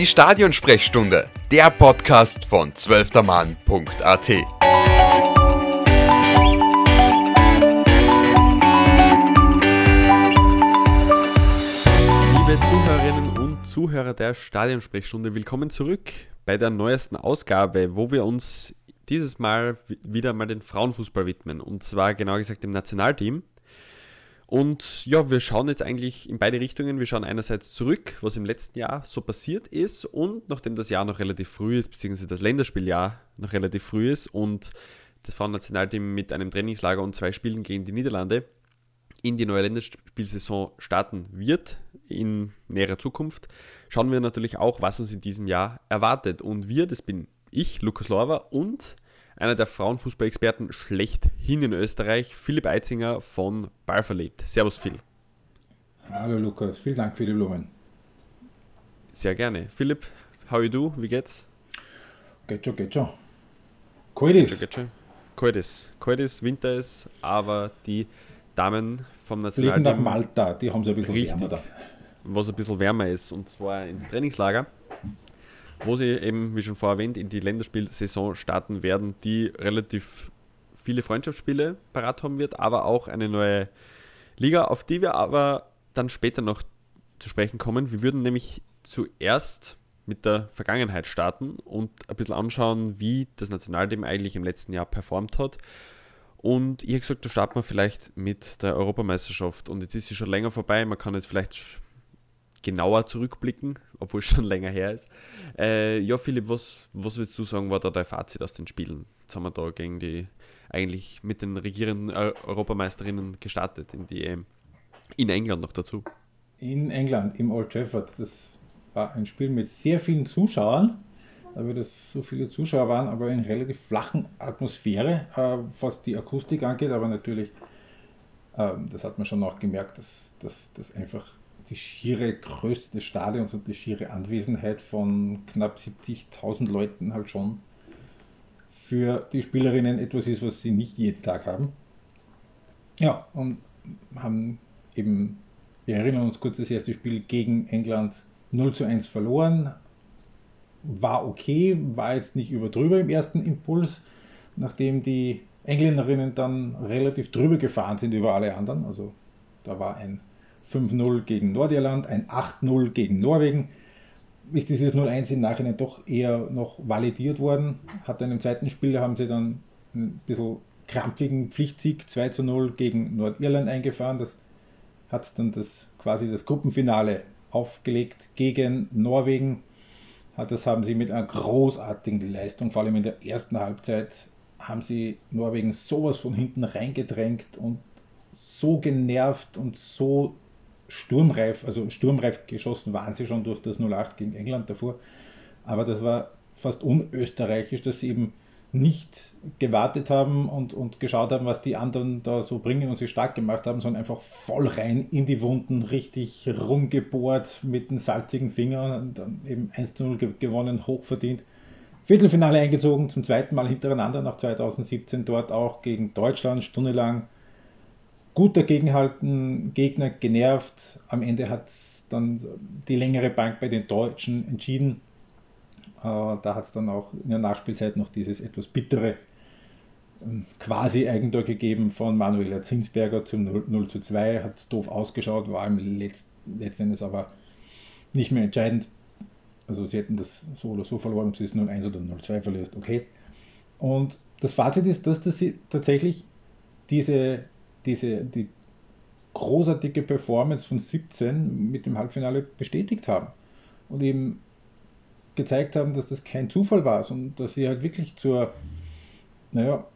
Die Stadionsprechstunde, der Podcast von zwölftermann.at. Liebe Zuhörerinnen und Zuhörer der Stadionsprechstunde, willkommen zurück bei der neuesten Ausgabe, wo wir uns dieses Mal wieder mal den Frauenfußball widmen. Und zwar genau gesagt dem Nationalteam. Und ja, wir schauen jetzt eigentlich in beide Richtungen. Wir schauen einerseits zurück, was im letzten Jahr so passiert ist und nachdem das Jahr noch relativ früh ist, beziehungsweise das Länderspieljahr noch relativ früh ist und das Frauennationalteam mit einem Trainingslager und zwei Spielen gegen die Niederlande in die neue Länderspielsaison starten wird in näherer Zukunft, schauen wir natürlich auch, was uns in diesem Jahr erwartet. Und wir, das bin ich, Lukas Lorber und einer der Frauenfußball-Experten schlechthin in Österreich, Philipp Eitzinger von Ball verlebt. Servus Phil. Hallo Lukas, vielen Dank für die Blumen. Sehr gerne. Philipp, how you do? Wie geht's? Geht schon, geht schon. Kalt ist. Kalt ist. Kalt ist, Winter ist, aber die Damen vom Nationalteam... Fliegen nach Malta, die haben es ein bisschen richtig, wärmer da. Was ein bisschen wärmer ist, und zwar ins Trainingslager wo sie eben, wie schon vorher erwähnt, in die Länderspielsaison starten werden, die relativ viele Freundschaftsspiele parat haben wird, aber auch eine neue Liga, auf die wir aber dann später noch zu sprechen kommen. Wir würden nämlich zuerst mit der Vergangenheit starten und ein bisschen anschauen, wie das Nationalteam eigentlich im letzten Jahr performt hat. Und ich habe gesagt, da starten wir vielleicht mit der Europameisterschaft. Und jetzt ist sie schon länger vorbei. Man kann jetzt vielleicht genauer zurückblicken, obwohl es schon länger her ist. Äh, ja, Philipp, was, was würdest du sagen, war da dein Fazit aus den Spielen? Jetzt haben wir da gegen die, eigentlich mit den regierenden Europameisterinnen gestartet in die EM. In England noch dazu. In England, im Old Trafford. Das war ein Spiel mit sehr vielen Zuschauern, weil das so viele Zuschauer waren, aber in relativ flachen Atmosphäre, äh, was die Akustik angeht, aber natürlich, äh, das hat man schon auch gemerkt, dass das einfach die schiere Größe des Stadions und die schiere Anwesenheit von knapp 70.000 Leuten halt schon für die Spielerinnen etwas ist, was sie nicht jeden Tag haben. Ja, und haben eben, wir erinnern uns kurz das erste Spiel gegen England 0 zu 1 verloren. War okay, war jetzt nicht überdrüber im ersten Impuls, nachdem die Engländerinnen dann relativ drüber gefahren sind über alle anderen. Also da war ein 5-0 gegen Nordirland, ein 8-0 gegen Norwegen. Ist dieses 0-1 im Nachhinein doch eher noch validiert worden. Hat dann im zweiten Spiel haben sie dann ein bisschen krampfigen Pflichtsieg 2 0 gegen Nordirland eingefahren. Das hat dann das quasi das Gruppenfinale aufgelegt gegen Norwegen. Das haben sie mit einer großartigen Leistung, vor allem in der ersten Halbzeit, haben sie Norwegen sowas von hinten reingedrängt und so genervt und so sturmreif, also sturmreif geschossen waren sie schon durch das 08 gegen England davor. Aber das war fast unösterreichisch, dass sie eben nicht gewartet haben und, und geschaut haben, was die anderen da so bringen und sie stark gemacht haben, sondern einfach voll rein in die Wunden, richtig rumgebohrt mit den salzigen Fingern und dann eben 1 0 gewonnen, hochverdient. Viertelfinale eingezogen, zum zweiten Mal hintereinander nach 2017 dort auch gegen Deutschland, stundenlang gut dagegenhalten, Gegner genervt. Am Ende hat dann die längere Bank bei den Deutschen entschieden. Äh, da hat es dann auch in der Nachspielzeit noch dieses etwas bittere ähm, quasi Eigentor gegeben von Manuela Zinsberger zum 0, 0 zu 2. Hat doof ausgeschaut, war im Letz, letzten aber nicht mehr entscheidend. Also sie hätten das so oder so verloren, ob sie es 0-1 oder 0-2 verlierst, okay. Und das Fazit ist, dass, dass sie tatsächlich diese diese, die großartige Performance von 17 mit dem Halbfinale bestätigt haben und eben gezeigt haben, dass das kein Zufall war, sondern dass sie halt wirklich zur, naja,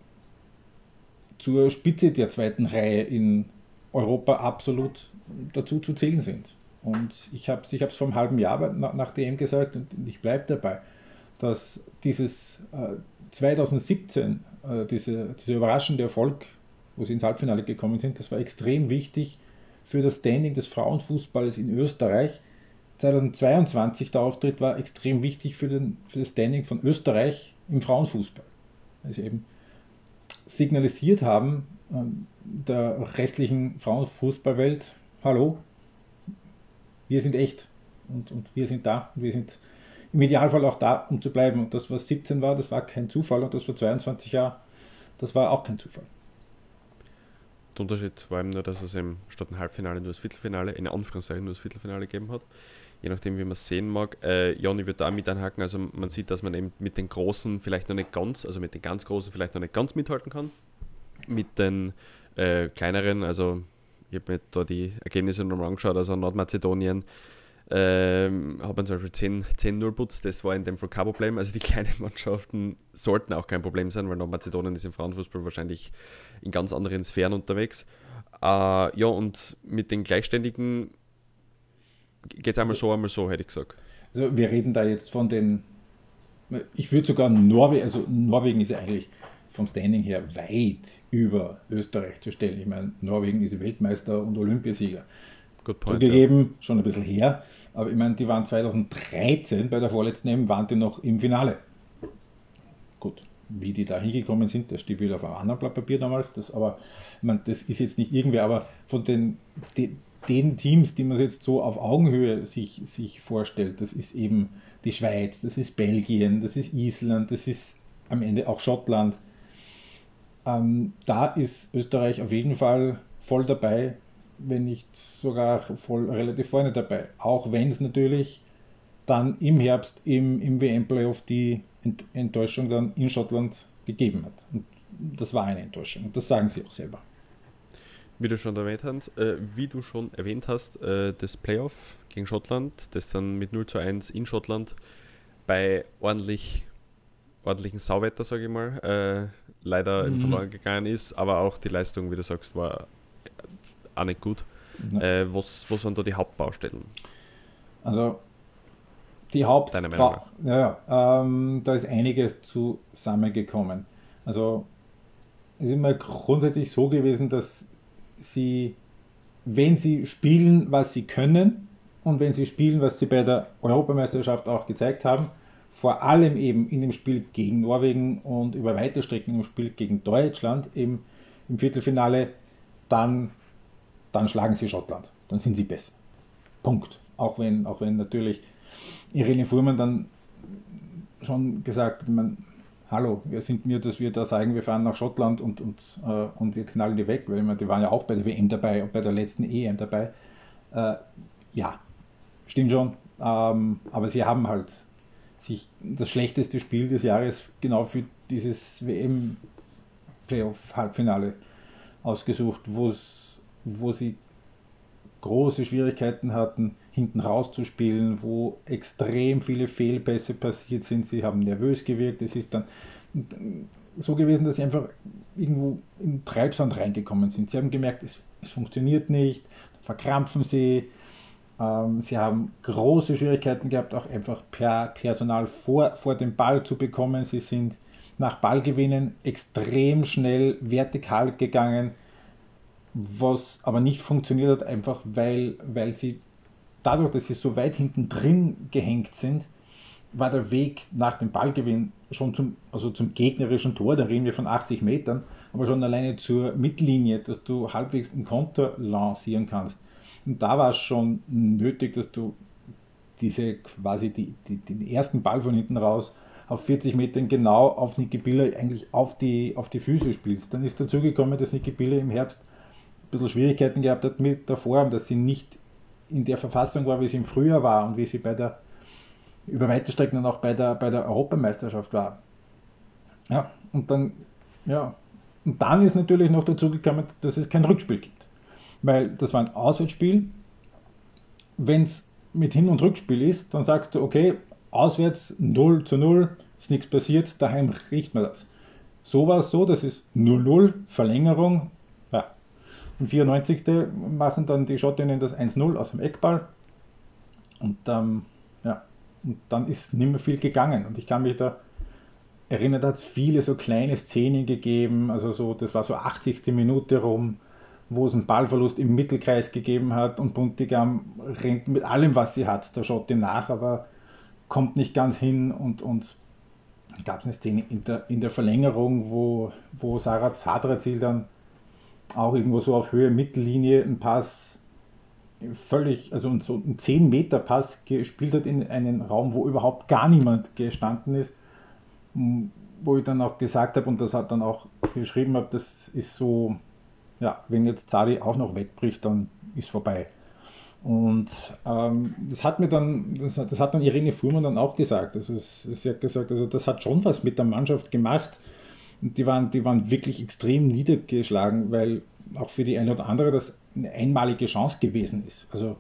zur Spitze der zweiten Reihe in Europa absolut dazu zu zählen sind. Und ich habe es ich vor einem halben Jahr nach DM gesagt und ich bleibe dabei, dass dieses äh, 2017, äh, diese, dieser überraschende Erfolg wo sie ins Halbfinale gekommen sind. Das war extrem wichtig für das Standing des Frauenfußballs in Österreich. 2022 der Auftritt war extrem wichtig für, den, für das Standing von Österreich im Frauenfußball. Weil sie eben signalisiert haben, ähm, der restlichen Frauenfußballwelt, hallo, wir sind echt und, und wir sind da, wir sind im Idealfall auch da, um zu bleiben. Und das, was 17 war, das war kein Zufall und das vor 22 Jahren, das war auch kein Zufall. Der Unterschied war eben nur, dass es eben statt ein Halbfinale nur das Viertelfinale, in Anführungszeichen nur das Viertelfinale gegeben hat. Je nachdem, wie man es sehen mag. Äh, Joni wird da mit einhaken. Also man sieht, dass man eben mit den Großen vielleicht noch nicht ganz, also mit den ganz Großen vielleicht noch nicht ganz mithalten kann. Mit den äh, kleineren, also ich habe mir da die Ergebnisse nochmal angeschaut, also Nordmazedonien ähm, hat man zum Beispiel 10-0 putz, das war in dem Fall kein Problem. Also die kleinen Mannschaften sollten auch kein Problem sein, weil Nordmazedonien ist im Frauenfußball wahrscheinlich in ganz anderen Sphären unterwegs. Äh, ja, und mit den Gleichständigen geht es einmal so, einmal so, hätte ich gesagt. Also wir reden da jetzt von den, ich würde sogar Norwegen, also Norwegen ist ja eigentlich vom Standing her weit über Österreich zu stellen. Ich meine, Norwegen ist Weltmeister und Olympiasieger. Good point, gegeben, ja. schon ein bisschen her. Aber ich meine, die waren 2013 bei der vorletzten EM, waren die noch im Finale. Gut, wie die da hingekommen sind, das steht wieder auf einem anderen Blatt Papier damals. Das, aber ich meine, das ist jetzt nicht irgendwer, aber von den, den, den Teams, die man jetzt so auf Augenhöhe sich, sich vorstellt, das ist eben die Schweiz, das ist Belgien, das ist Island, das ist am Ende auch Schottland. Ähm, da ist Österreich auf jeden Fall voll dabei wenn nicht sogar voll relativ vorne dabei. Auch wenn es natürlich dann im Herbst im, im WM-Playoff die Enttäuschung dann in Schottland gegeben hat. Und das war eine Enttäuschung. Und das sagen sie auch selber. Wie du schon erwähnt hast, äh, wie du schon erwähnt hast, äh, das Playoff gegen Schottland, das dann mit 0 zu 1 in Schottland bei ordentlich, ordentlichen Sauwetter, sage ich mal, äh, leider mhm. verloren gegangen ist, aber auch die Leistung, wie du sagst, war auch nicht gut. Äh, was, was waren da die Hauptbaustellen? Also die Haupt... Deine Meinung nach? Ja, ja ähm, da ist einiges zusammengekommen. Also es ist immer grundsätzlich so gewesen, dass sie, wenn sie spielen, was sie können und wenn sie spielen, was sie bei der Europameisterschaft auch gezeigt haben, vor allem eben in dem Spiel gegen Norwegen und über weite Strecken im Spiel gegen Deutschland im, im Viertelfinale, dann dann schlagen sie Schottland. Dann sind sie besser. Punkt. Auch wenn, auch wenn natürlich Irene Fuhrmann dann schon gesagt hat, man, hallo, wer sind wir, dass wir da sagen, wir fahren nach Schottland und, und, äh, und wir knallen die weg, weil meine, die waren ja auch bei der WM dabei und bei der letzten EM dabei. Äh, ja, stimmt schon. Ähm, aber sie haben halt sich das schlechteste Spiel des Jahres genau für dieses WM-Playoff-Halbfinale ausgesucht, wo es wo sie große Schwierigkeiten hatten, hinten rauszuspielen, wo extrem viele Fehlpässe passiert sind. Sie haben nervös gewirkt. Es ist dann so gewesen, dass sie einfach irgendwo in Treibsand reingekommen sind. Sie haben gemerkt, es, es funktioniert nicht, verkrampfen sie. Ähm, sie haben große Schwierigkeiten gehabt, auch einfach per Personal vor, vor dem Ball zu bekommen. Sie sind nach Ballgewinnen extrem schnell vertikal gegangen was aber nicht funktioniert hat, einfach weil, weil sie dadurch, dass sie so weit hinten drin gehängt sind, war der Weg nach dem Ballgewinn schon zum, also zum gegnerischen Tor, da reden wir von 80 Metern, aber schon alleine zur Mittellinie, dass du halbwegs einen Konter lancieren kannst. Und da war es schon nötig, dass du diese quasi die, die, den ersten Ball von hinten raus auf 40 Metern genau auf Niki Biller eigentlich auf die, auf die Füße spielst. Dann ist dazu gekommen, dass Niki Biller im Herbst bisschen Schwierigkeiten gehabt hat mit der Form, dass sie nicht in der Verfassung war, wie sie im Frühjahr war und wie sie bei der über weite Strecken dann auch bei der, bei der Europameisterschaft war. Ja, und dann, ja, und dann ist natürlich noch dazu gekommen, dass es kein Rückspiel gibt. Weil das war ein Auswärtsspiel. Wenn es mit Hin- und Rückspiel ist, dann sagst du, okay, auswärts 0 zu 0, ist nichts passiert, daheim riecht man das. So war es so, das ist 0-0, Verlängerung, im 94. machen dann die Schottinnen das 1-0 aus dem Eckball. Und, ähm, ja, und dann ist nicht mehr viel gegangen. Und ich kann mich da erinnern, da hat es viele so kleine Szenen gegeben. Also so, das war so 80. Minute rum, wo es einen Ballverlust im Mittelkreis gegeben hat und Buntigam rennt mit allem, was sie hat, der Schotte nach, aber kommt nicht ganz hin und, und gab es eine Szene in der, in der Verlängerung, wo, wo Sarah Zadrazil dann auch irgendwo so auf Höhe Mittellinie einen Pass völlig, also so einen 10 Meter Pass gespielt hat in einen Raum, wo überhaupt gar niemand gestanden ist, wo ich dann auch gesagt habe und das hat dann auch geschrieben habe, das ist so, ja, wenn jetzt Zadi auch noch wegbricht, dann ist vorbei. Und ähm, das hat mir dann, das hat, das hat dann Irene Fuhrmann dann auch gesagt. Also es, sie hat gesagt, also das hat schon was mit der Mannschaft gemacht. Die waren, die waren wirklich extrem niedergeschlagen, weil auch für die eine oder andere das eine einmalige Chance gewesen ist. Also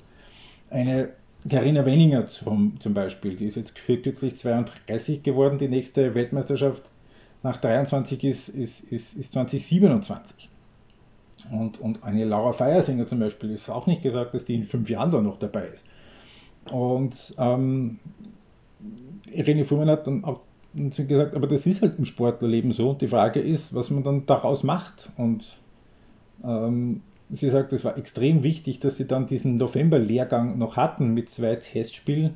eine Karina Wenninger zum, zum Beispiel, die ist jetzt kürzlich 32 geworden, die nächste Weltmeisterschaft nach 23 ist, ist, ist, ist 2027. Und, und eine Laura Feiersinger zum Beispiel ist auch nicht gesagt, dass die in fünf Jahren da noch dabei ist. Und ähm, Irene Fuhrmann hat dann auch gesagt, aber das ist halt im Sportlerleben so. Und die Frage ist, was man dann daraus macht. Und ähm, sie sagt, es war extrem wichtig, dass sie dann diesen November-Lehrgang noch hatten mit zwei Testspielen,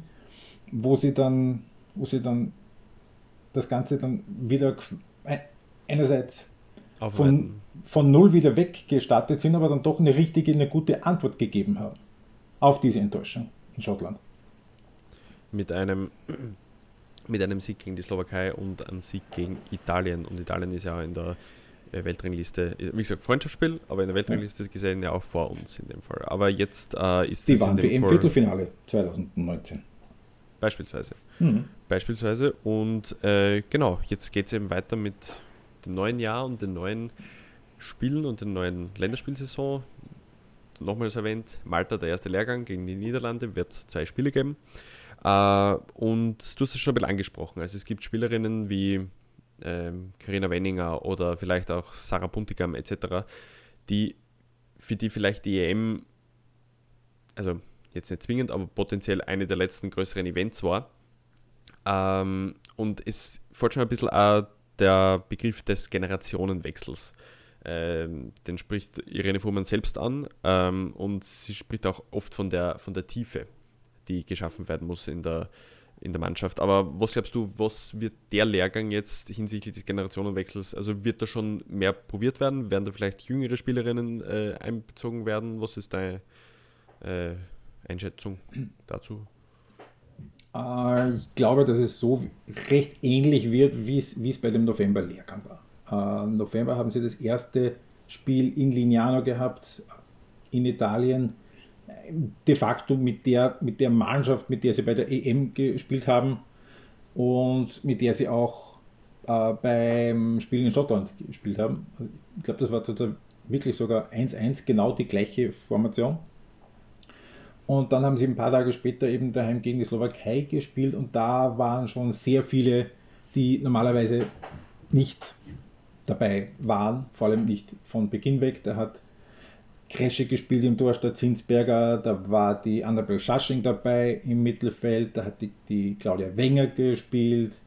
wo sie dann, wo sie dann das Ganze dann wieder einerseits von, von null wieder weggestartet sind, aber dann doch eine richtige, eine gute Antwort gegeben haben auf diese Enttäuschung in Schottland. Mit einem, mit einem Sieg gegen die Slowakei und einem Sieg gegen Italien. Und Italien ist ja in der äh, Weltrangliste, wie gesagt, Freundschaftsspiel, aber in der Weltrangliste ja. gesehen ja auch vor uns in dem Fall. Aber jetzt äh, ist Die waren im Viertelfinale 2019. Beispielsweise. Mhm. Beispielsweise. Und äh, genau, jetzt geht es eben weiter mit dem neuen Jahr und den neuen Spielen und der neuen Länderspielsaison. Nochmals erwähnt, Malta, der erste Lehrgang gegen die Niederlande, wird es zwei Spiele geben. Äh, und du hast es schon ein bisschen angesprochen. Also es gibt Spielerinnen wie Karina ähm, Wenninger oder vielleicht auch Sarah Puntigam etc., die für die vielleicht die EM, also jetzt nicht zwingend, aber potenziell eine der letzten größeren Events war. Ähm, und es fällt schon ein bisschen auch der Begriff des Generationenwechsels. Ähm, den spricht Irene Fuhrmann selbst an ähm, und sie spricht auch oft von der, von der Tiefe, die geschaffen werden muss in der, in der Mannschaft. Aber was glaubst du, was wird der Lehrgang jetzt hinsichtlich des Generationenwechsels, also wird da schon mehr probiert werden? Werden da vielleicht jüngere Spielerinnen äh, einbezogen werden? Was ist deine äh, Einschätzung dazu? Äh, ich glaube, dass es so recht ähnlich wird, wie es bei dem November-Lehrgang war. Im äh, November haben sie das erste Spiel in Lignano gehabt, in Italien, de facto mit der, mit der Mannschaft, mit der sie bei der EM gespielt haben und mit der sie auch äh, beim Spielen in Schottland gespielt haben. Ich glaube, das war wirklich sogar 1-1, genau die gleiche Formation. Und dann haben sie ein paar Tage später eben daheim gegen die Slowakei gespielt und da waren schon sehr viele, die normalerweise nicht dabei waren, vor allem nicht von Beginn weg. Da hat Kresche gespielt im Tor statt Zinsberger, da war die Annabel Schasching dabei im Mittelfeld, da hat die, die Claudia Wenger gespielt,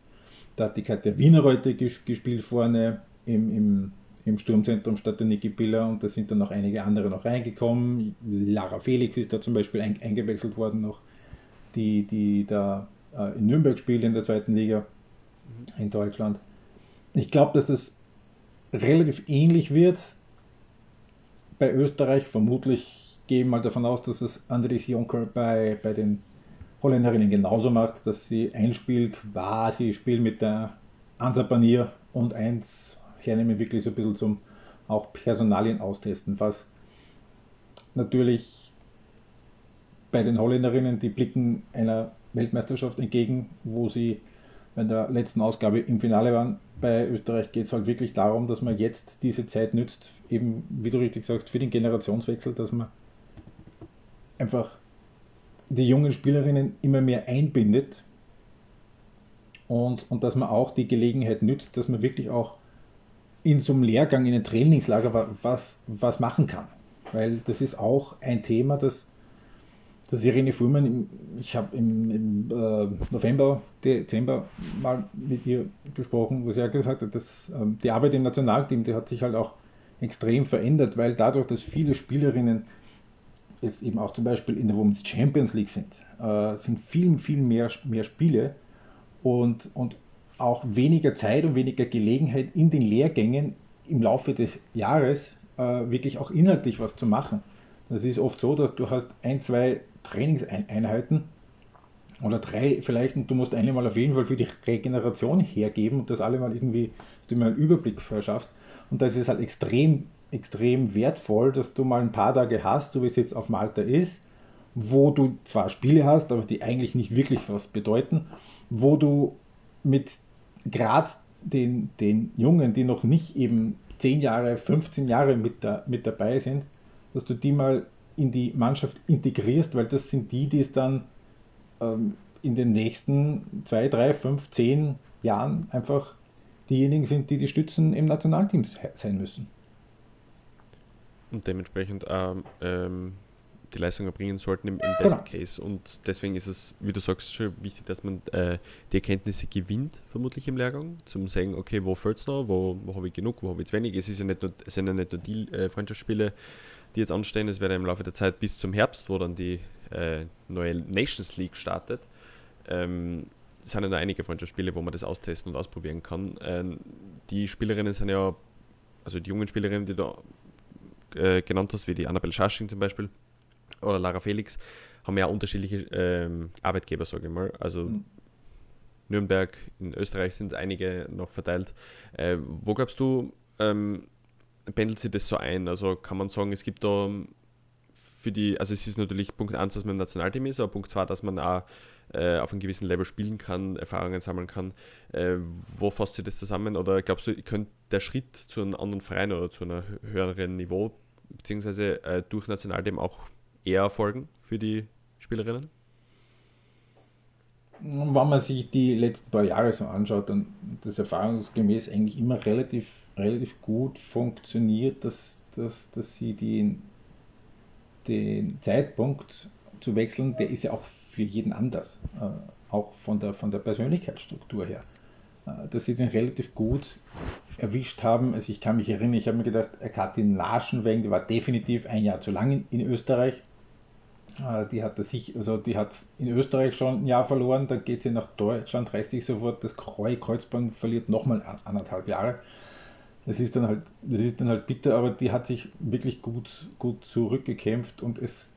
da hat die Katja Wienerreute gespielt vorne im, im im Sturmzentrum statt der Niki Biller und da sind dann noch einige andere noch reingekommen. Lara Felix ist da zum Beispiel ein, eingewechselt worden noch, die, die da äh, in Nürnberg spielt in der zweiten Liga in Deutschland. Ich glaube, dass das relativ ähnlich wird bei Österreich. Vermutlich gehe mal davon aus, dass es Andries Jonker bei, bei den Holländerinnen genauso macht, dass sie ein Spiel quasi spielen mit der Ansa Panier und eins hernehmen, wirklich so ein bisschen zum auch Personalien austesten, was natürlich bei den Holländerinnen, die blicken einer Weltmeisterschaft entgegen, wo sie bei der letzten Ausgabe im Finale waren. Bei Österreich geht es halt wirklich darum, dass man jetzt diese Zeit nützt, eben, wie du richtig sagst, für den Generationswechsel, dass man einfach die jungen Spielerinnen immer mehr einbindet und, und dass man auch die Gelegenheit nützt, dass man wirklich auch in so einem Lehrgang, in einem Trainingslager was, was machen kann. Weil das ist auch ein Thema, das, das Irene Fuhrmann, ich habe im, im äh, November, Dezember mal mit ihr gesprochen, wo sie ja gesagt hat, dass äh, die Arbeit im Nationalteam, die hat sich halt auch extrem verändert, weil dadurch, dass viele Spielerinnen jetzt eben auch zum Beispiel in der Women's Champions League sind, äh, sind viel, viel mehr, mehr Spiele und, und auch weniger Zeit und weniger Gelegenheit in den Lehrgängen im Laufe des Jahres äh, wirklich auch inhaltlich was zu machen. Das ist oft so, dass du hast ein, zwei Trainingseinheiten oder drei vielleicht und du musst eine mal auf jeden Fall für die Regeneration hergeben und das alle mal irgendwie, dass du mal einen Überblick verschaffst. Und das ist halt extrem, extrem wertvoll, dass du mal ein paar Tage hast, so wie es jetzt auf Malta ist, wo du zwar Spiele hast, aber die eigentlich nicht wirklich was bedeuten, wo du mit gerade den, den Jungen, die noch nicht eben 10 Jahre, 15 Jahre mit, da, mit dabei sind, dass du die mal in die Mannschaft integrierst, weil das sind die, die es dann ähm, in den nächsten 2, 3, 5, 10 Jahren einfach diejenigen sind, die die Stützen im Nationalteam sein müssen. Und dementsprechend ähm, ähm die Leistung erbringen sollten im, im Best genau. Case. Und deswegen ist es, wie du sagst, schon wichtig, dass man äh, die Erkenntnisse gewinnt, vermutlich im Lehrgang, zum sagen, okay, wo fällt es noch, wo, wo habe ich genug, wo habe ich zu wenig. Es, ist ja nicht nur, es sind ja nicht nur die äh, Freundschaftsspiele, die jetzt anstehen, es werden im Laufe der Zeit bis zum Herbst, wo dann die äh, neue Nations League startet. Ähm, es sind ja noch einige Freundschaftsspiele, wo man das austesten und ausprobieren kann. Ähm, die Spielerinnen sind ja, also die jungen Spielerinnen, die du äh, genannt hast, wie die Annabelle Schasching zum Beispiel, oder Lara Felix haben ja unterschiedliche ähm, Arbeitgeber, sage ich mal. Also mhm. Nürnberg, in Österreich sind einige noch verteilt. Äh, wo glaubst du, ähm, pendelt sich das so ein? Also kann man sagen, es gibt da für die, also es ist natürlich Punkt 1, dass man im Nationalteam ist, aber Punkt 2, dass man auch äh, auf einem gewissen Level spielen kann, Erfahrungen sammeln kann. Äh, wo fasst sich das zusammen? Oder glaubst du, könnte der Schritt zu einem anderen Verein oder zu einem höheren Niveau, beziehungsweise äh, durchs Nationalteam auch eher erfolgen für die Spielerinnen? Wenn man sich die letzten paar Jahre so anschaut, dann das erfahrungsgemäß eigentlich immer relativ, relativ gut funktioniert, dass, dass, dass sie den, den Zeitpunkt zu wechseln, der ist ja auch für jeden anders, äh, auch von der, von der Persönlichkeitsstruktur her, äh, dass sie den relativ gut erwischt haben. Also ich kann mich erinnern, ich habe mir gedacht, Katin Laschenweng, die war definitiv ein Jahr zu lang in, in Österreich, die hat sich, also die hat in Österreich schon ein Jahr verloren, dann geht sie nach Deutschland, reißt sich sofort das Kreuzband, verliert nochmal anderthalb Jahre. Das ist dann halt, das ist dann halt bitter, aber die hat sich wirklich gut, gut zurückgekämpft und es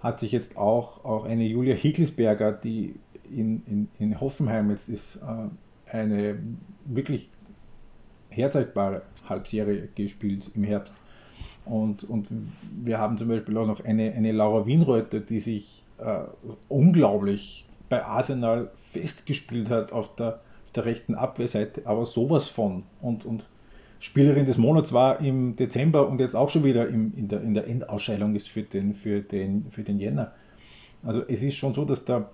hat sich jetzt auch, auch eine Julia Hiegelsberger, die in, in, in Hoffenheim jetzt ist, äh, eine wirklich herzeigbare Halbserie gespielt im Herbst. Und, und wir haben zum Beispiel auch noch eine, eine Laura Wienreuter, die sich äh, unglaublich bei Arsenal festgespielt hat auf der, auf der rechten Abwehrseite, aber sowas von. Und, und Spielerin des Monats war im Dezember und jetzt auch schon wieder im, in, der, in der Endausscheidung ist für den, für, den, für den Jänner. Also es ist schon so, dass da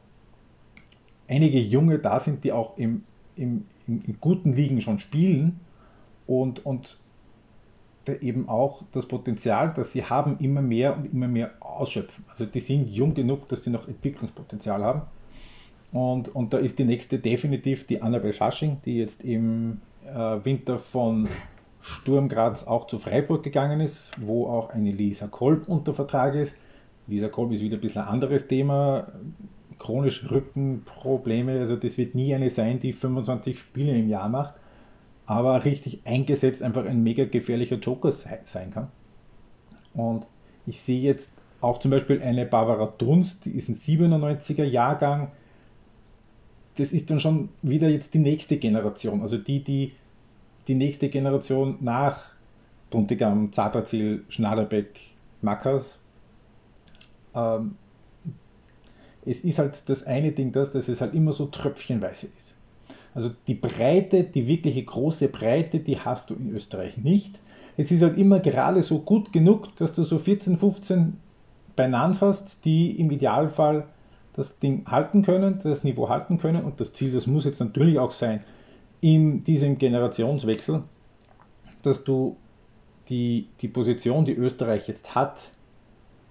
einige Junge da sind, die auch im, im, in, in guten Ligen schon spielen und, und eben auch das Potenzial, das sie haben, immer mehr und immer mehr ausschöpfen. Also die sind jung genug, dass sie noch Entwicklungspotenzial haben. Und, und da ist die nächste definitiv die Annabel Schasching, die jetzt im äh, Winter von Sturm Graz auch zu Freiburg gegangen ist, wo auch eine Lisa Kolb unter Vertrag ist. Lisa Kolb ist wieder ein bisschen ein anderes Thema. Chronische Rückenprobleme, also das wird nie eine sein, die 25 Spiele im Jahr macht aber richtig eingesetzt einfach ein mega gefährlicher Joker sein kann. Und ich sehe jetzt auch zum Beispiel eine Barbara Dunst, die ist ein 97er Jahrgang. Das ist dann schon wieder jetzt die nächste Generation, also die, die die nächste Generation nach Buntigam, Zatrazil, Schnaderbeck, Mackers. Ähm, es ist halt das eine Ding, das, dass es halt immer so tröpfchenweise ist. Also die Breite, die wirkliche große Breite, die hast du in Österreich nicht. Es ist halt immer gerade so gut genug, dass du so 14, 15 beieinander hast, die im Idealfall das Ding halten können, das Niveau halten können. Und das Ziel, das muss jetzt natürlich auch sein, in diesem Generationswechsel, dass du die, die Position, die Österreich jetzt hat,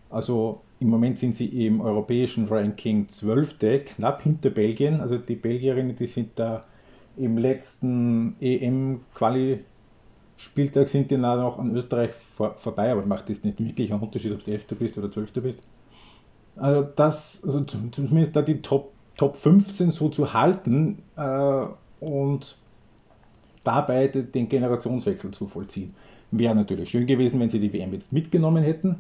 also im Moment sind sie im europäischen Ranking 12. knapp hinter Belgien. Also die Belgierinnen, die sind da im letzten EM-Quali-Spieltag sind die noch an Österreich vor, vorbei, aber macht das nicht wirklich einen Unterschied, ob du 11. bist oder 12. bist. Also das, also zumindest da die Top, Top 15 so zu halten äh, und dabei den Generationswechsel zu vollziehen. Wäre natürlich schön gewesen, wenn sie die WM jetzt mitgenommen hätten.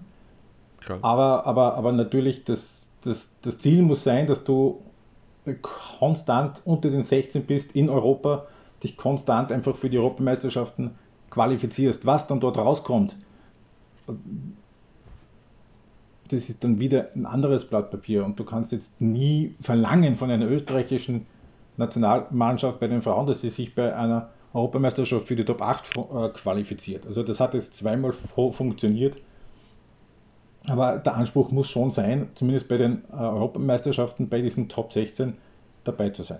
Aber, aber, aber natürlich, das, das, das Ziel muss sein, dass du konstant unter den 16 bist in Europa, dich konstant einfach für die Europameisterschaften qualifizierst. Was dann dort rauskommt, das ist dann wieder ein anderes Blatt Papier und du kannst jetzt nie verlangen von einer österreichischen Nationalmannschaft bei den Frauen, dass sie sich bei einer Europameisterschaft für die Top 8 äh, qualifiziert. Also das hat jetzt zweimal funktioniert. Aber der Anspruch muss schon sein, zumindest bei den äh, Europameisterschaften, bei diesen Top 16 dabei zu sein.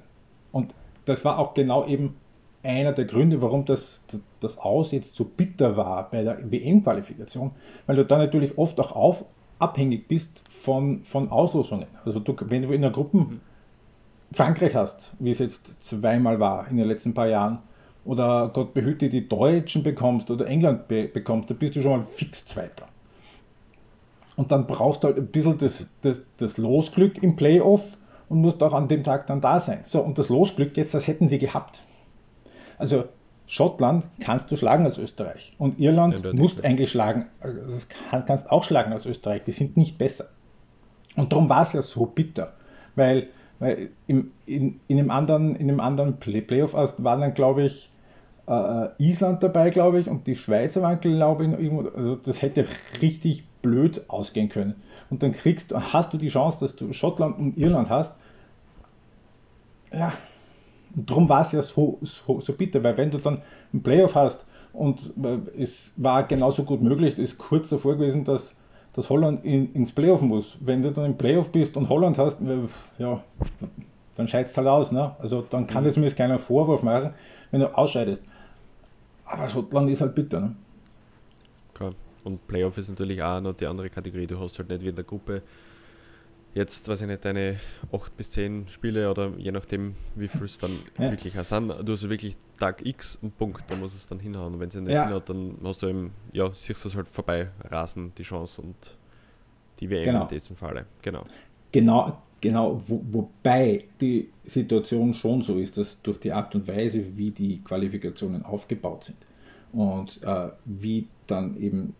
Und das war auch genau eben einer der Gründe, warum das, das Aus jetzt so bitter war bei der WM-Qualifikation, weil du da natürlich oft auch auf, abhängig bist von, von Auslosungen. Also du, wenn du in der Gruppe Frankreich hast, wie es jetzt zweimal war in den letzten paar Jahren, oder Gott behüte die Deutschen bekommst oder England be bekommst, dann bist du schon mal fix Zweiter. Und dann brauchst du halt ein bisschen das, das, das Losglück im Playoff und musst auch an dem Tag dann da sein. So, und das Losglück jetzt, das hätten sie gehabt. Also Schottland kannst du schlagen als Österreich. Und Irland ja, musst eigentlich schlagen, also das kann, kannst auch schlagen als Österreich. Die sind nicht besser. Und darum war es ja so bitter. Weil, weil im, in, in, einem anderen, in einem anderen Play Playoff waren dann, glaube ich, äh, Island dabei, glaube ich, und die Schweizer waren, glaube ich, irgendwo. Also das hätte richtig blöd ausgehen können. Und dann kriegst, hast du die Chance, dass du Schottland und Irland hast. Ja, darum war es ja so, so, so bitter, weil wenn du dann einen Playoff hast und äh, es war genauso gut möglich, ist kurz davor gewesen, dass, dass Holland in, ins Playoff muss. Wenn du dann im Playoff bist und Holland hast, äh, ja, dann scheidest du halt aus. Ne? Also dann kann dir zumindest keiner Vorwurf machen, wenn du ausscheidest. Aber Schottland ist halt bitter. Ne? Klar. Und Playoff ist natürlich auch noch die andere Kategorie. Du hast halt nicht wie in der Gruppe jetzt, weiß ich nicht, deine 8 bis 10 Spiele oder je nachdem, wie viel es dann ja. wirklich auch sind. Du hast wirklich Tag X und Punkt, da muss es dann hinhauen. Und wenn es nicht ja. hinhaut, dann hast du eben, ja, siehst du es halt vorbei rasen, die Chance und die WM genau. in diesem Falle. Genau. Genau, genau, wo, wobei die Situation schon so ist, dass durch die Art und Weise, wie die Qualifikationen aufgebaut sind und äh, wie dann eben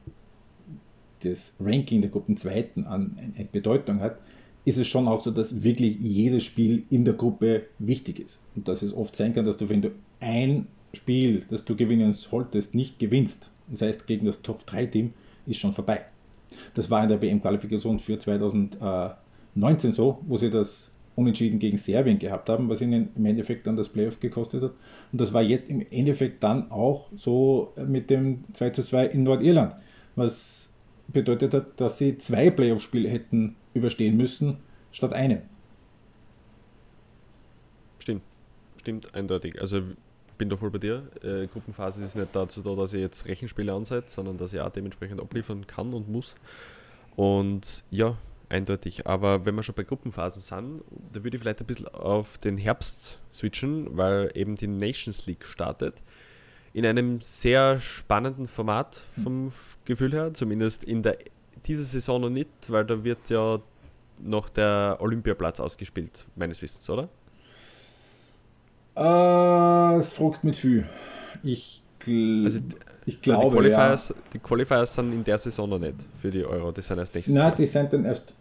das Ranking der Gruppenzweiten an eine Bedeutung hat, ist es schon auch so, dass wirklich jedes Spiel in der Gruppe wichtig ist. Und dass es oft sein kann, dass du, wenn du ein Spiel, das du gewinnen solltest, nicht gewinnst, das heißt gegen das Top-3-Team, ist schon vorbei. Das war in der WM-Qualifikation für 2019 so, wo sie das Unentschieden gegen Serbien gehabt haben, was ihnen im Endeffekt dann das Playoff gekostet hat. Und das war jetzt im Endeffekt dann auch so mit dem 2 zu 2 in Nordirland, was bedeutet hat, dass sie zwei Playoff-Spiele hätten überstehen müssen, statt einem. Stimmt, stimmt eindeutig. Also bin da voll bei dir. Äh, Gruppenphase ist nicht dazu da, dass ich jetzt Rechenspiele ansetze, sondern dass ich auch dementsprechend abliefern kann und muss. Und ja, eindeutig. Aber wenn wir schon bei Gruppenphasen sind, da würde ich vielleicht ein bisschen auf den Herbst switchen, weil eben die Nations League startet in einem sehr spannenden Format vom Gefühl her, zumindest in der dieser Saison noch nicht, weil da wird ja noch der Olympiaplatz ausgespielt, meines Wissens, oder? Äh, es fragt mit viel. Ich, gl also, ich glaube, die Qualifiers, ja. die Qualifiers sind in der Saison noch nicht für die Euro, die sind erst nächstes Nein, Jahr. die sind dann erst,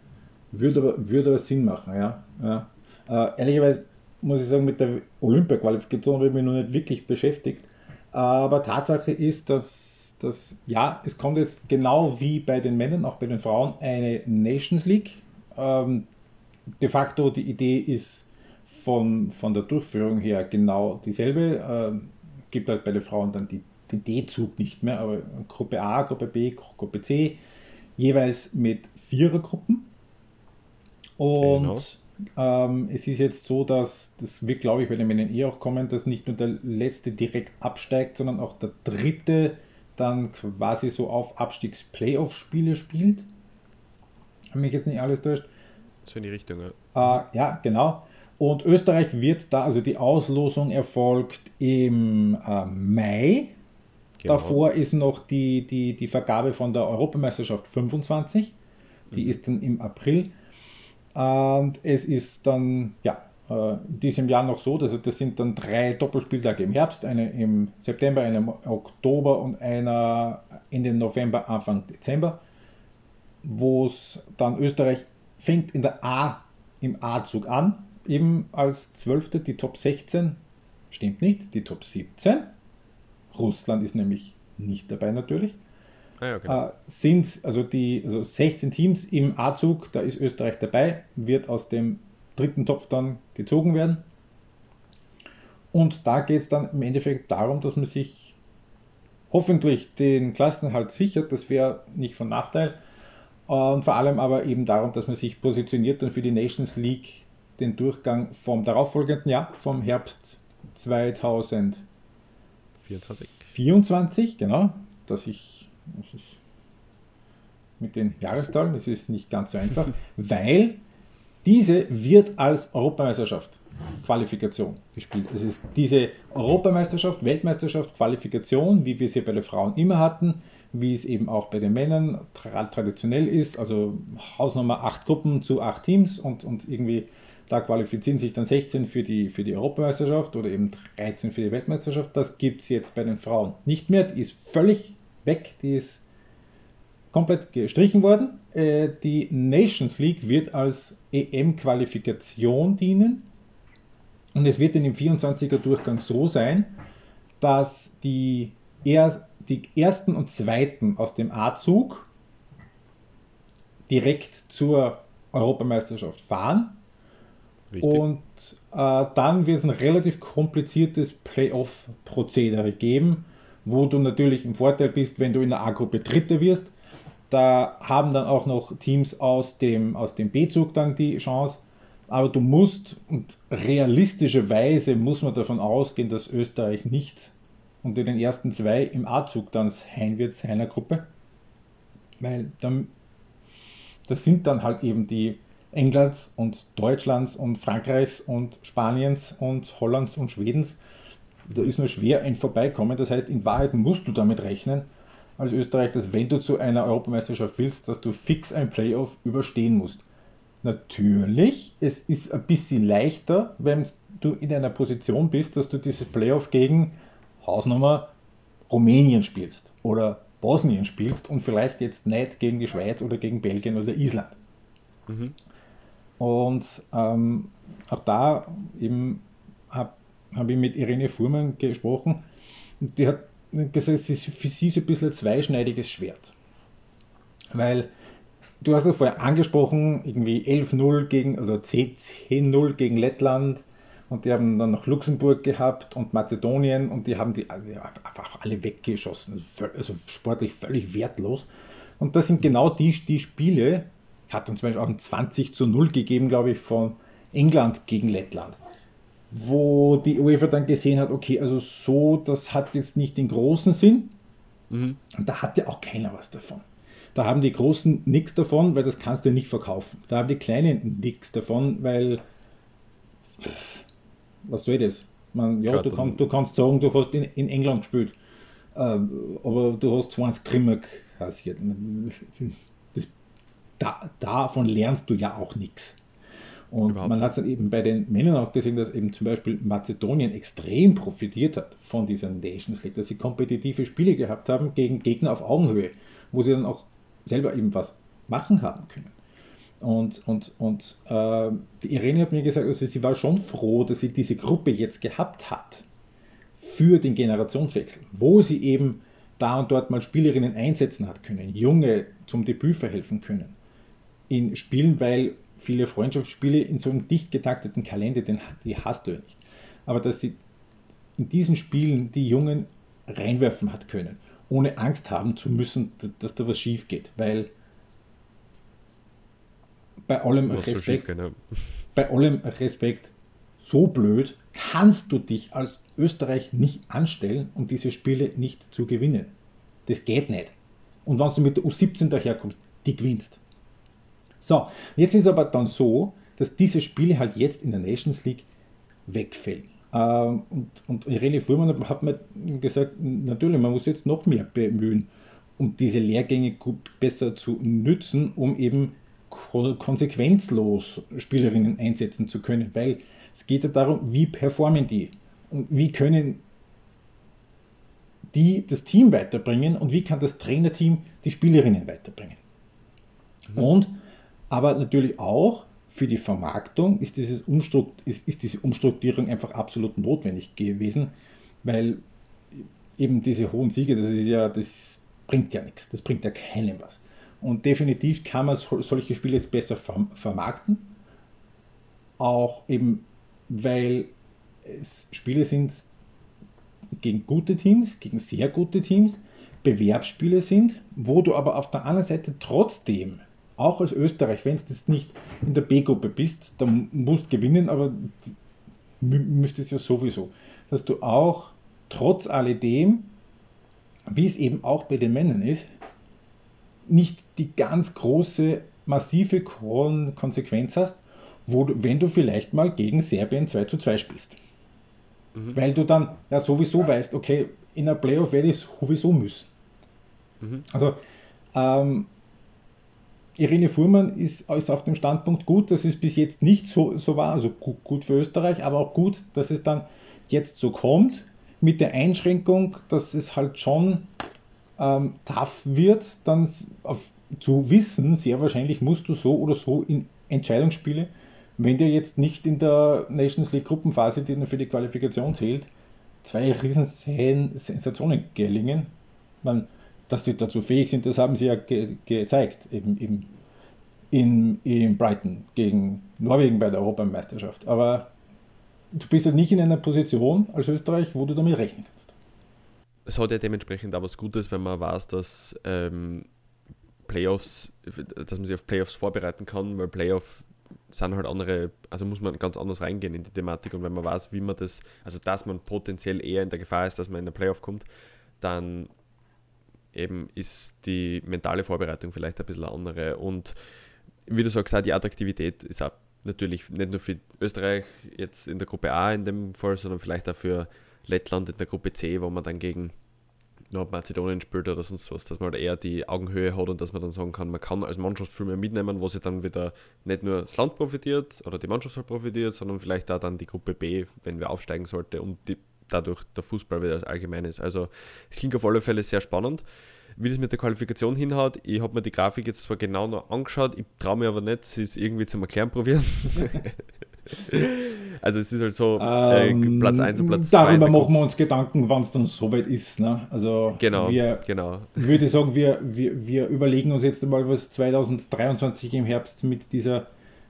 würde aber, würde aber Sinn machen, ja. ja. Äh, ehrlicherweise muss ich sagen, mit der Olympia-Qualifikation habe ich mich noch nicht wirklich beschäftigt. Aber Tatsache ist, dass, dass ja, es kommt jetzt genau wie bei den Männern, auch bei den Frauen, eine Nations League. Ähm, de facto die Idee ist von, von der Durchführung her genau dieselbe. Ähm, gibt halt bei den Frauen dann die, den D-Zug nicht mehr, aber Gruppe A, Gruppe B, Gruppe C, jeweils mit Vierergruppen. Und genau. Ähm, es ist jetzt so, dass das wird, glaube ich, bei den Männern eh auch kommen, dass nicht nur der letzte direkt absteigt, sondern auch der dritte dann quasi so auf Abstiegs-Playoff-Spiele spielt. Wenn mich jetzt nicht alles täuscht. So in die Richtung, ja. Äh, ja, genau. Und Österreich wird da, also die Auslosung erfolgt im äh, Mai. Genau. Davor ist noch die, die, die Vergabe von der Europameisterschaft 25. Die mhm. ist dann im April. Und es ist dann, ja, äh, in diesem Jahr noch so, dass das sind dann drei Doppelspieltage im Herbst, eine im September, eine im Oktober und einer in den November, Anfang Dezember. wo es dann Österreich fängt in der A, im A-Zug an, eben als Zwölfte, die Top 16, stimmt nicht, die Top 17. Russland ist nämlich nicht dabei natürlich. Ah, ja, genau. äh, sind also die also 16 Teams im A-Zug, da ist Österreich dabei, wird aus dem dritten Topf dann gezogen werden. Und da geht es dann im Endeffekt darum, dass man sich hoffentlich den Klassenhalt sichert, das wäre nicht von Nachteil. Und vor allem aber eben darum, dass man sich positioniert dann für die Nations League den Durchgang vom darauffolgenden Jahr, vom Herbst 2024. 24, genau, dass ich das ist mit den Jahreszahlen, das ist nicht ganz so einfach, weil diese wird als Europameisterschaft Qualifikation gespielt. Es ist diese Europameisterschaft, Weltmeisterschaft, Qualifikation, wie wir sie bei den Frauen immer hatten, wie es eben auch bei den Männern traditionell ist, also Hausnummer acht Gruppen zu acht Teams und, und irgendwie da qualifizieren sich dann 16 für die, für die Europameisterschaft oder eben 13 für die Weltmeisterschaft. Das gibt es jetzt bei den Frauen nicht mehr. Die ist völlig weg, die ist komplett gestrichen worden. Äh, die Nations League wird als EM-Qualifikation dienen. Und es wird in dem 24er Durchgang so sein, dass die, er, die ersten und zweiten aus dem A-Zug direkt zur Europameisterschaft fahren. Richtig. Und äh, dann wird es ein relativ kompliziertes Playoff-Prozedere geben, wo du natürlich im Vorteil bist, wenn du in der A-Gruppe Dritter wirst. Da haben dann auch noch Teams aus dem, aus dem B-Zug dann die Chance. Aber du musst, und realistischerweise muss man davon ausgehen, dass Österreich nicht unter den ersten zwei im A-Zug dann sein wird, seiner Gruppe. Weil dann, das sind dann halt eben die Englands und Deutschlands und Frankreichs und Spaniens und Hollands und Schwedens. Da ist nur schwer ein Vorbeikommen. Das heißt, in Wahrheit musst du damit rechnen, als Österreich, dass wenn du zu einer Europameisterschaft willst, dass du fix ein Playoff überstehen musst. Natürlich, es ist ein bisschen leichter, wenn du in einer Position bist, dass du dieses Playoff gegen Hausnummer Rumänien spielst oder Bosnien spielst und vielleicht jetzt nicht gegen die Schweiz oder gegen Belgien oder Island. Mhm. Und ähm, auch da eben habe hab ich mit Irene Fuhrmann gesprochen. Die hat gesagt, es ist für sie so ein bisschen ein zweischneidiges Schwert. Weil du hast es vorher angesprochen, irgendwie 11-0 gegen, also 10-0 gegen Lettland und die haben dann noch Luxemburg gehabt und Mazedonien und die haben die einfach alle weggeschossen. Also sportlich völlig wertlos. Und das sind genau die, die Spiele, hat dann zum Beispiel auch ein 20 zu 0 gegeben, glaube ich, von England gegen Lettland. Wo die UEFA dann gesehen hat, okay, also so, das hat jetzt nicht den großen Sinn. Mhm. Und da hat ja auch keiner was davon. Da haben die Großen nichts davon, weil das kannst du nicht verkaufen. Da haben die Kleinen nichts davon, weil was soll das? Man, ja, du, kann, du, kannst sagen, du hast in, in England gespielt, äh, aber du hast 20 Grimmer kassiert. Das, da, davon lernst du ja auch nichts. Und Überhaupt. man hat es dann eben bei den Männern auch gesehen, dass eben zum Beispiel Mazedonien extrem profitiert hat von dieser Nations League, dass sie kompetitive Spiele gehabt haben gegen Gegner auf Augenhöhe, wo sie dann auch selber eben was machen haben können. Und, und, und äh, die Irene hat mir gesagt, also sie war schon froh, dass sie diese Gruppe jetzt gehabt hat für den Generationswechsel, wo sie eben da und dort mal Spielerinnen einsetzen hat können, Junge zum Debüt verhelfen können in Spielen, weil viele Freundschaftsspiele in so einem dicht getakteten Kalender, den, die hast du ja nicht. Aber dass sie in diesen Spielen die Jungen reinwerfen hat können ohne Angst haben zu müssen, dass da was schief geht. Weil bei allem Respekt, so ja. bei allem Respekt, so blöd kannst du dich als Österreich nicht anstellen, um diese Spiele nicht zu gewinnen. Das geht nicht. Und wenn du mit der U17 daherkommst, die gewinnst. So, jetzt ist aber dann so, dass diese Spiele halt jetzt in der Nations League wegfällen. Ähm, und, und Irene Fuhrmann hat mir gesagt, natürlich, man muss jetzt noch mehr bemühen, um diese Lehrgänge gut besser zu nützen, um eben konsequenzlos Spielerinnen einsetzen zu können, weil es geht ja darum, wie performen die und wie können die das Team weiterbringen und wie kann das Trainerteam die Spielerinnen weiterbringen. Mhm. Und aber natürlich auch für die Vermarktung ist, dieses Umstrukt, ist, ist diese Umstrukturierung einfach absolut notwendig gewesen, weil eben diese hohen Siege, das ist ja, das bringt ja nichts, das bringt ja keinem was. Und definitiv kann man solche Spiele jetzt besser vermarkten, auch eben weil es Spiele sind gegen gute Teams, gegen sehr gute Teams, Bewerbsspiele sind, wo du aber auf der anderen Seite trotzdem, auch als Österreich, wenn du jetzt nicht in der B-Gruppe bist, dann musst du gewinnen, aber müsstest ja sowieso, dass du auch trotz alledem, wie es eben auch bei den Männern ist, nicht die ganz große, massive Konsequenz hast, wo du, wenn du vielleicht mal gegen Serbien 2 zu 2 spielst. Mhm. Weil du dann ja sowieso weißt, okay, in der Playoff werde ich sowieso müssen. Mhm. Also, ähm, Irene Fuhrmann ist, ist, auf dem Standpunkt gut, dass es bis jetzt nicht so, so war, also gut, gut, für Österreich, aber auch gut, dass es dann jetzt so kommt, mit der Einschränkung, dass es halt schon ähm, tough wird, dann auf, zu wissen, sehr wahrscheinlich musst du so oder so in Entscheidungsspiele wenn dir jetzt nicht in der Nations League Gruppenphase, die dann für die Qualifikation zählt, zwei riesen Sensationen gelingen, man, dass sie dazu fähig sind, das haben sie ja ge gezeigt, eben, eben in, in Brighton gegen Norwegen bei der Europameisterschaft. Aber du bist ja nicht in einer Position als Österreich, wo du damit rechnen kannst. Es hat ja dementsprechend auch was Gutes, wenn man weiß, dass ähm, Playoffs, dass man sich auf Playoffs vorbereiten kann, weil Playoff sind halt andere, also muss man ganz anders reingehen in die Thematik und wenn man weiß, wie man das, also dass man potenziell eher in der Gefahr ist, dass man in der Playoff kommt, dann eben ist die mentale Vorbereitung vielleicht ein bisschen andere. Und wie du sagst, auch die Attraktivität ist auch natürlich nicht nur für Österreich jetzt in der Gruppe A in dem Fall, sondern vielleicht auch für Lettland in der Gruppe C, wo man dann gegen Nordmazedonien spielt oder sonst was, dass man halt eher die Augenhöhe hat und dass man dann sagen kann, man kann als Mannschaft viel mehr mitnehmen, wo sie dann wieder nicht nur das Land profitiert oder die Mannschaft profitiert, sondern vielleicht auch dann die Gruppe B, wenn wir aufsteigen sollte und die, dadurch der Fußball wieder als allgemein ist. Also es klingt auf alle Fälle sehr spannend. Wie das mit der Qualifikation hinhaut, ich habe mir die Grafik jetzt zwar genau noch angeschaut, ich traue mir aber nicht, sie es irgendwie zum Erklären probieren. Also es ist halt so äh, ähm, Platz 1 und Platz 2. Darüber machen wir uns Gedanken, wann es dann soweit ist. Ne? Also genau, wir, genau. würde sagen, wir, wir, wir überlegen uns jetzt einmal, was 2023 im Herbst mit dieser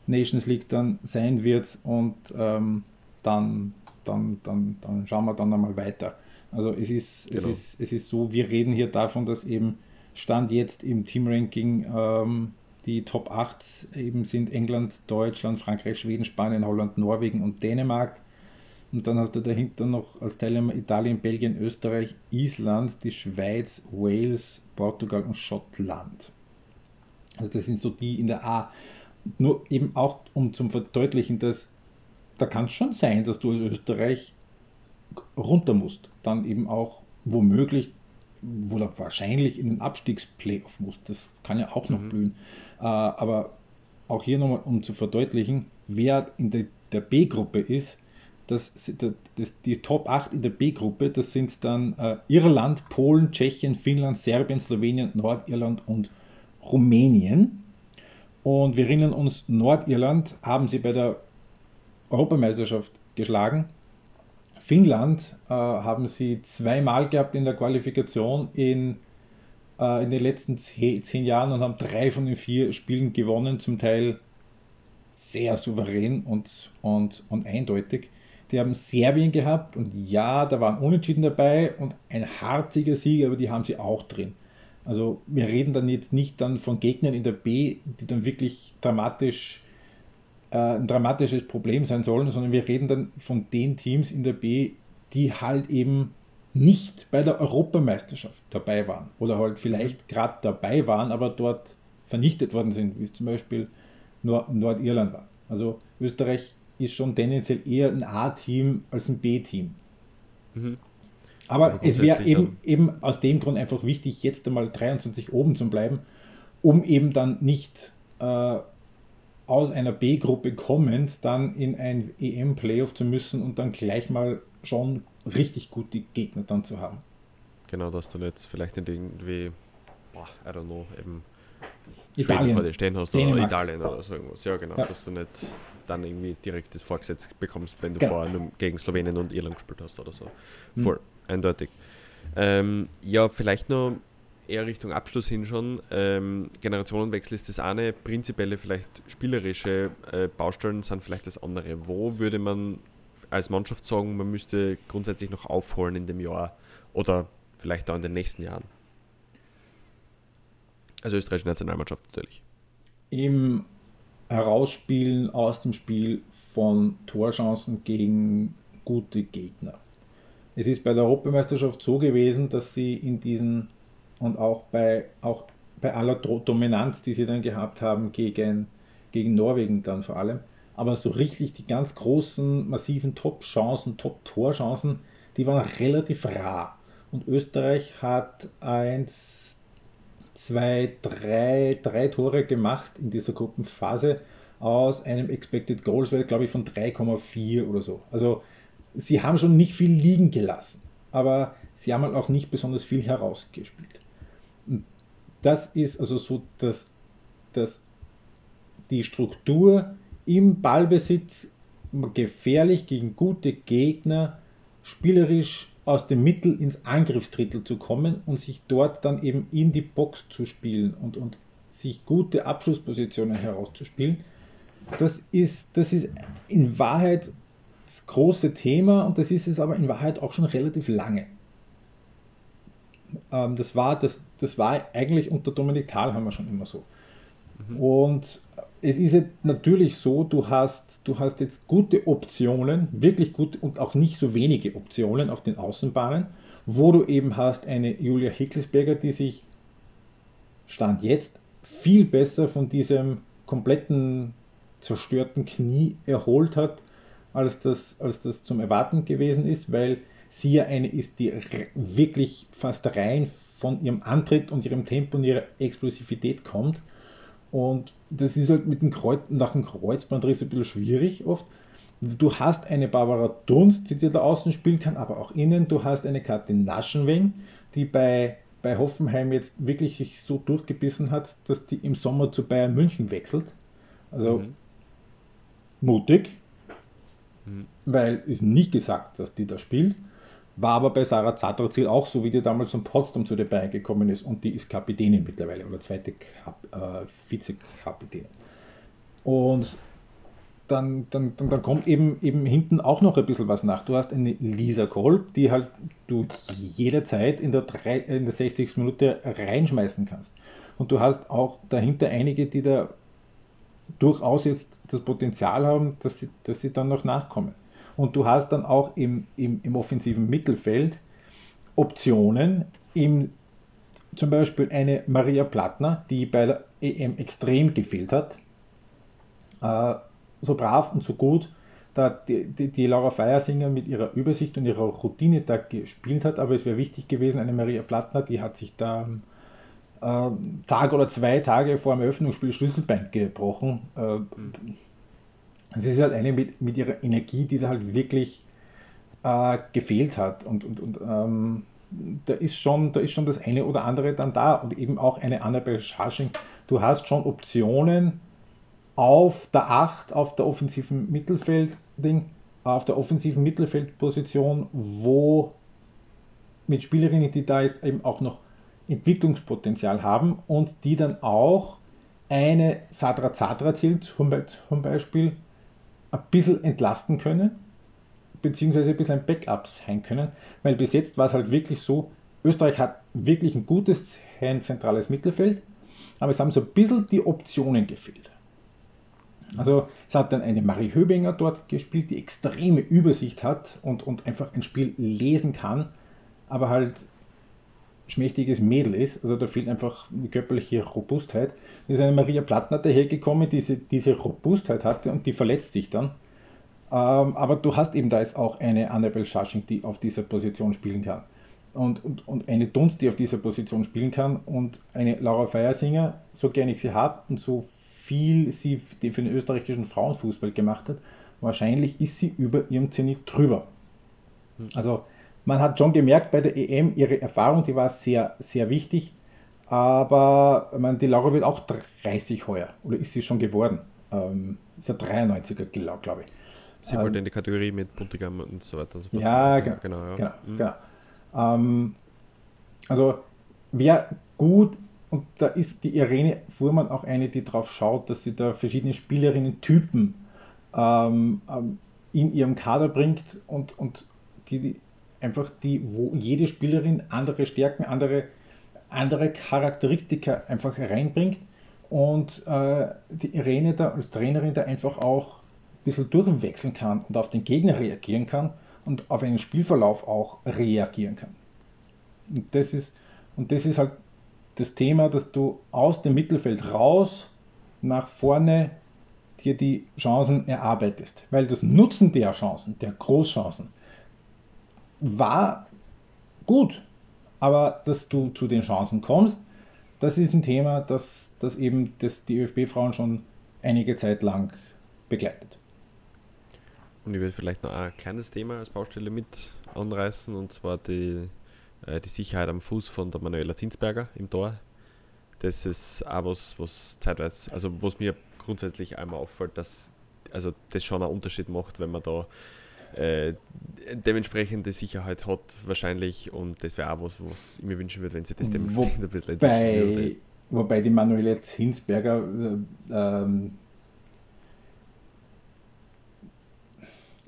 Nations League dann sein wird und ähm, dann, dann, dann, dann schauen wir dann einmal weiter. Also es ist, genau. es, ist, es ist so, wir reden hier davon, dass eben Stand jetzt im Team-Ranking ähm, die Top 8 eben sind England, Deutschland, Frankreich, Schweden, Spanien, Holland, Norwegen und Dänemark. Und dann hast du dahinter noch als Teilnehmer Italien, Belgien, Österreich, Island, die Schweiz, Wales, Portugal und Schottland. Also das sind so die in der A. Nur eben auch um zum Verdeutlichen, dass da kann es schon sein, dass du als Österreich runter musst. Dann eben auch womöglich wohl wahrscheinlich in den Abstiegsplayoff muss. Das kann ja auch noch mhm. blühen. Äh, aber auch hier nochmal, um zu verdeutlichen, wer in der, der B-Gruppe ist, das, das, die Top 8 in der B-Gruppe, das sind dann äh, Irland, Polen, Tschechien, Finnland, Serbien, Slowenien, Nordirland und Rumänien. Und wir erinnern uns, Nordirland haben sie bei der Europameisterschaft geschlagen Finnland äh, haben sie zweimal gehabt in der Qualifikation in, äh, in den letzten zehn, zehn, Jahren und haben drei von den vier Spielen gewonnen, zum Teil sehr souverän und, und, und eindeutig. Die haben Serbien gehabt und ja, da waren Unentschieden dabei und ein harziger Sieg, aber die haben sie auch drin. Also wir reden dann jetzt nicht dann von Gegnern in der B, die dann wirklich dramatisch ein dramatisches Problem sein sollen, sondern wir reden dann von den Teams in der B, die halt eben nicht bei der Europameisterschaft dabei waren oder halt vielleicht gerade dabei waren, aber dort vernichtet worden sind, wie es zum Beispiel Nord Nordirland war. Also Österreich ist schon tendenziell eher ein A-Team als ein B-Team. Mhm. Aber es wäre eben, eben aus dem Grund einfach wichtig, jetzt einmal 23 oben zu bleiben, um eben dann nicht äh, aus einer B-Gruppe kommend dann in ein EM-Playoff zu müssen und dann gleich mal schon richtig gute Gegner dann zu haben. Genau, dass du jetzt vielleicht irgendwie, boah, I don't know, eben Schweden Italien. vor dir stehen hast oder Dänemark. Italien oder so irgendwas. Ja, genau. Ja. Dass du nicht dann irgendwie direkt das vorgesetzt bekommst, wenn du Genau. vorher nur gegen Slowenien und Irland gespielt hast oder so. Mhm. Voll, eindeutig. Ähm, ja, vielleicht noch eher Richtung Abschluss hin schon. Ähm, Generationenwechsel ist das eine, prinzipielle, vielleicht spielerische äh, Baustellen sind vielleicht das andere. Wo würde man als Mannschaft sagen, man müsste grundsätzlich noch aufholen in dem Jahr oder vielleicht auch in den nächsten Jahren? Also österreichische Nationalmannschaft natürlich. im Herausspielen aus dem Spiel von Torchancen gegen gute Gegner. Es ist bei der Europameisterschaft so gewesen, dass sie in diesen und auch bei, auch bei aller Dominanz, die sie dann gehabt haben gegen, gegen Norwegen dann vor allem, aber so richtig die ganz großen, massiven Top-Chancen, Top-Torchancen, die waren relativ rar. Und Österreich hat eins, zwei, drei, drei Tore gemacht in dieser Gruppenphase aus einem Expected Goals glaube ich, von 3,4 oder so. Also sie haben schon nicht viel liegen gelassen, aber sie haben halt auch nicht besonders viel herausgespielt. Das ist also so, dass, dass die Struktur im Ballbesitz gefährlich gegen gute Gegner spielerisch aus dem Mittel ins Angriffsdrittel zu kommen und sich dort dann eben in die Box zu spielen und, und sich gute Abschlusspositionen herauszuspielen. Das ist, das ist in Wahrheit das große Thema und das ist es aber in Wahrheit auch schon relativ lange. Ähm, das, war, das, das war eigentlich unter Dominik Thalhammer schon immer so. Und es ist jetzt natürlich so, du hast, du hast jetzt gute Optionen, wirklich gute und auch nicht so wenige Optionen auf den Außenbahnen, wo du eben hast eine Julia Hickelsberger, die sich Stand jetzt viel besser von diesem kompletten zerstörten Knie erholt hat, als das, als das zum Erwarten gewesen ist, weil sie ja eine ist, die wirklich fast rein von ihrem Antritt und ihrem Tempo und ihrer Explosivität kommt. Und das ist halt mit dem Kreuz, nach dem Kreuzbandriss ein bisschen schwierig oft. Du hast eine Barbara Dunst, die dir da außen spielen kann, aber auch innen. Du hast eine Katin Naschenweng, die bei, bei Hoffenheim jetzt wirklich sich so durchgebissen hat, dass die im Sommer zu Bayern München wechselt. Also Mhm. mutig, Mhm. weil ist nicht gesagt, dass die da spielt. War aber bei Sarah Zatterzil auch so, wie die damals von Potsdam zu den Bayern gekommen ist und die ist Kapitänin mittlerweile oder zweite Kap äh, Vizekapitänin. Und dann, dann, dann, dann kommt eben, eben hinten auch noch ein bisschen was nach. Du hast eine Lisa Kolb, die halt du jederzeit in der, drei, in der 60. Minute reinschmeißen kannst. Und du hast auch dahinter einige, die da durchaus jetzt das Potenzial haben, dass sie, dass sie dann noch nachkommen. Und du hast dann auch im, im, im offensiven Mittelfeld Optionen, im, zum Beispiel eine Maria Plattner, die bei der EM extrem gefehlt hat, äh, so brav und so gut, da die, die, die Laura Feiersinger mit ihrer Übersicht und ihrer Routine da gespielt hat, aber es wäre wichtig gewesen, eine Maria Plattner, die hat sich da äh, Tag oder zwei Tage vor dem Eröffnungsspiel Schlüsselbein gebrochen. Äh, es ist halt eine mit, mit ihrer Energie, die da halt wirklich äh, gefehlt hat. Und, und, und ähm, da, ist schon, da ist schon das eine oder andere dann da. Und eben auch eine Annabelle Schasching. Du hast schon Optionen auf der 8, auf der offensiven Mittelfeld-Ding, auf der offensiven Mittelfeldposition, wo mit Spielerinnen, die da jetzt eben auch noch Entwicklungspotenzial haben und die dann auch eine Sadra Zadra Be zum Beispiel ein bisschen entlasten können, beziehungsweise ein bisschen ein Backup sein können, weil bis jetzt war es halt wirklich so, Österreich hat wirklich ein gutes ein zentrales Mittelfeld, aber es haben so ein bisschen die Optionen gefehlt. Also es hat dann eine Marie Höbinger dort gespielt, die extreme Übersicht hat und, und einfach ein Spiel lesen kann, aber halt schmächtiges Mädel ist. Also da fehlt einfach eine körperliche Robustheit. Da ist eine Maria Plattner dahergekommen, die diese, diese Robustheit hatte und die verletzt sich dann. Ähm, aber du hast eben da jetzt auch eine Annabelle Schasching, die auf dieser Position spielen kann. Und, und, und eine Dunst, die auf dieser Position spielen kann und eine Laura Feiersinger, so gerne ich sie habe und so viel sie für den österreichischen Frauenfußball gemacht hat, wahrscheinlich ist sie über ihrem Zenit drüber. Also man hat schon gemerkt bei der EM, ihre Erfahrung, die war sehr, sehr wichtig, Aber ich meine, die Laura wird auch 30 heuer. Oder ist sie schon geworden? Ähm, ist ja 93er, glaube glaub ich. Sie ähm, wollte in die Kategorie mit Buntigam und so weiter und so fort. Ja, genau. genau, ja. genau, mhm. genau. Ähm, also wäre gut, und da ist die Irene Fuhrmann auch eine, die darauf schaut, dass sie da verschiedene Spielerinnen-Typen ähm, ähm, in ihrem Kader bringt und, und die, die, einfach die, wo jede Spielerin andere Stärken, andere, andere Charakteristika einfach reinbringt und äh, die Irene da als Trainerin da einfach auch ein bisschen durchwechseln kann und auf den Gegner reagieren kann und auf einen Spielverlauf auch reagieren kann. Und das ist, und das ist halt das Thema, dass du aus dem Mittelfeld raus nach vorne dir die Chancen erarbeitest. Weil das Nutzen der Chancen, der Großchancen, war gut. Aber dass du zu den Chancen kommst, das ist ein Thema, das, das eben das die ÖFB-Frauen schon einige Zeit lang begleitet. Und ich will vielleicht noch ein kleines Thema als Baustelle mit anreißen, und zwar die äh, die Sicherheit am Fuß von der Manuela Zinsberger im Tor. Das ist auch was, was zeitweise, also was mir grundsätzlich einmal auffällt, dass also das schon einen Unterschied macht, wenn man da äh, dementsprechende Sicherheit hat wahrscheinlich und das wäre auch was, was ich mir wünschen würde, wenn sie das dementsprechend ein bisschen entwickeln würde. Wobei die Manuela Zinsberger äh, ähm,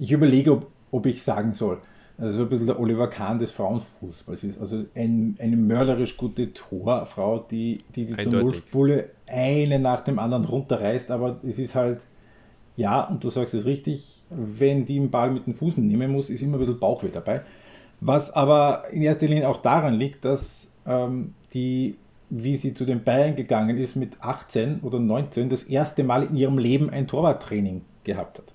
ich überlege, ob, ob ich sagen soll, also ein bisschen der Oliver Kahn des Frauenfußballs ist. Also ein, eine mörderisch gute Torfrau, die die, die zur Nullspule eine nach dem anderen runterreißt, aber es ist halt, ja, und du sagst es richtig, wenn die den Ball mit den Fußen nehmen muss, ist immer ein bisschen Bauchweh dabei. Was aber in erster Linie auch daran liegt, dass ähm, die, wie sie zu den Bayern gegangen ist, mit 18 oder 19 das erste Mal in ihrem Leben ein Torwarttraining gehabt hat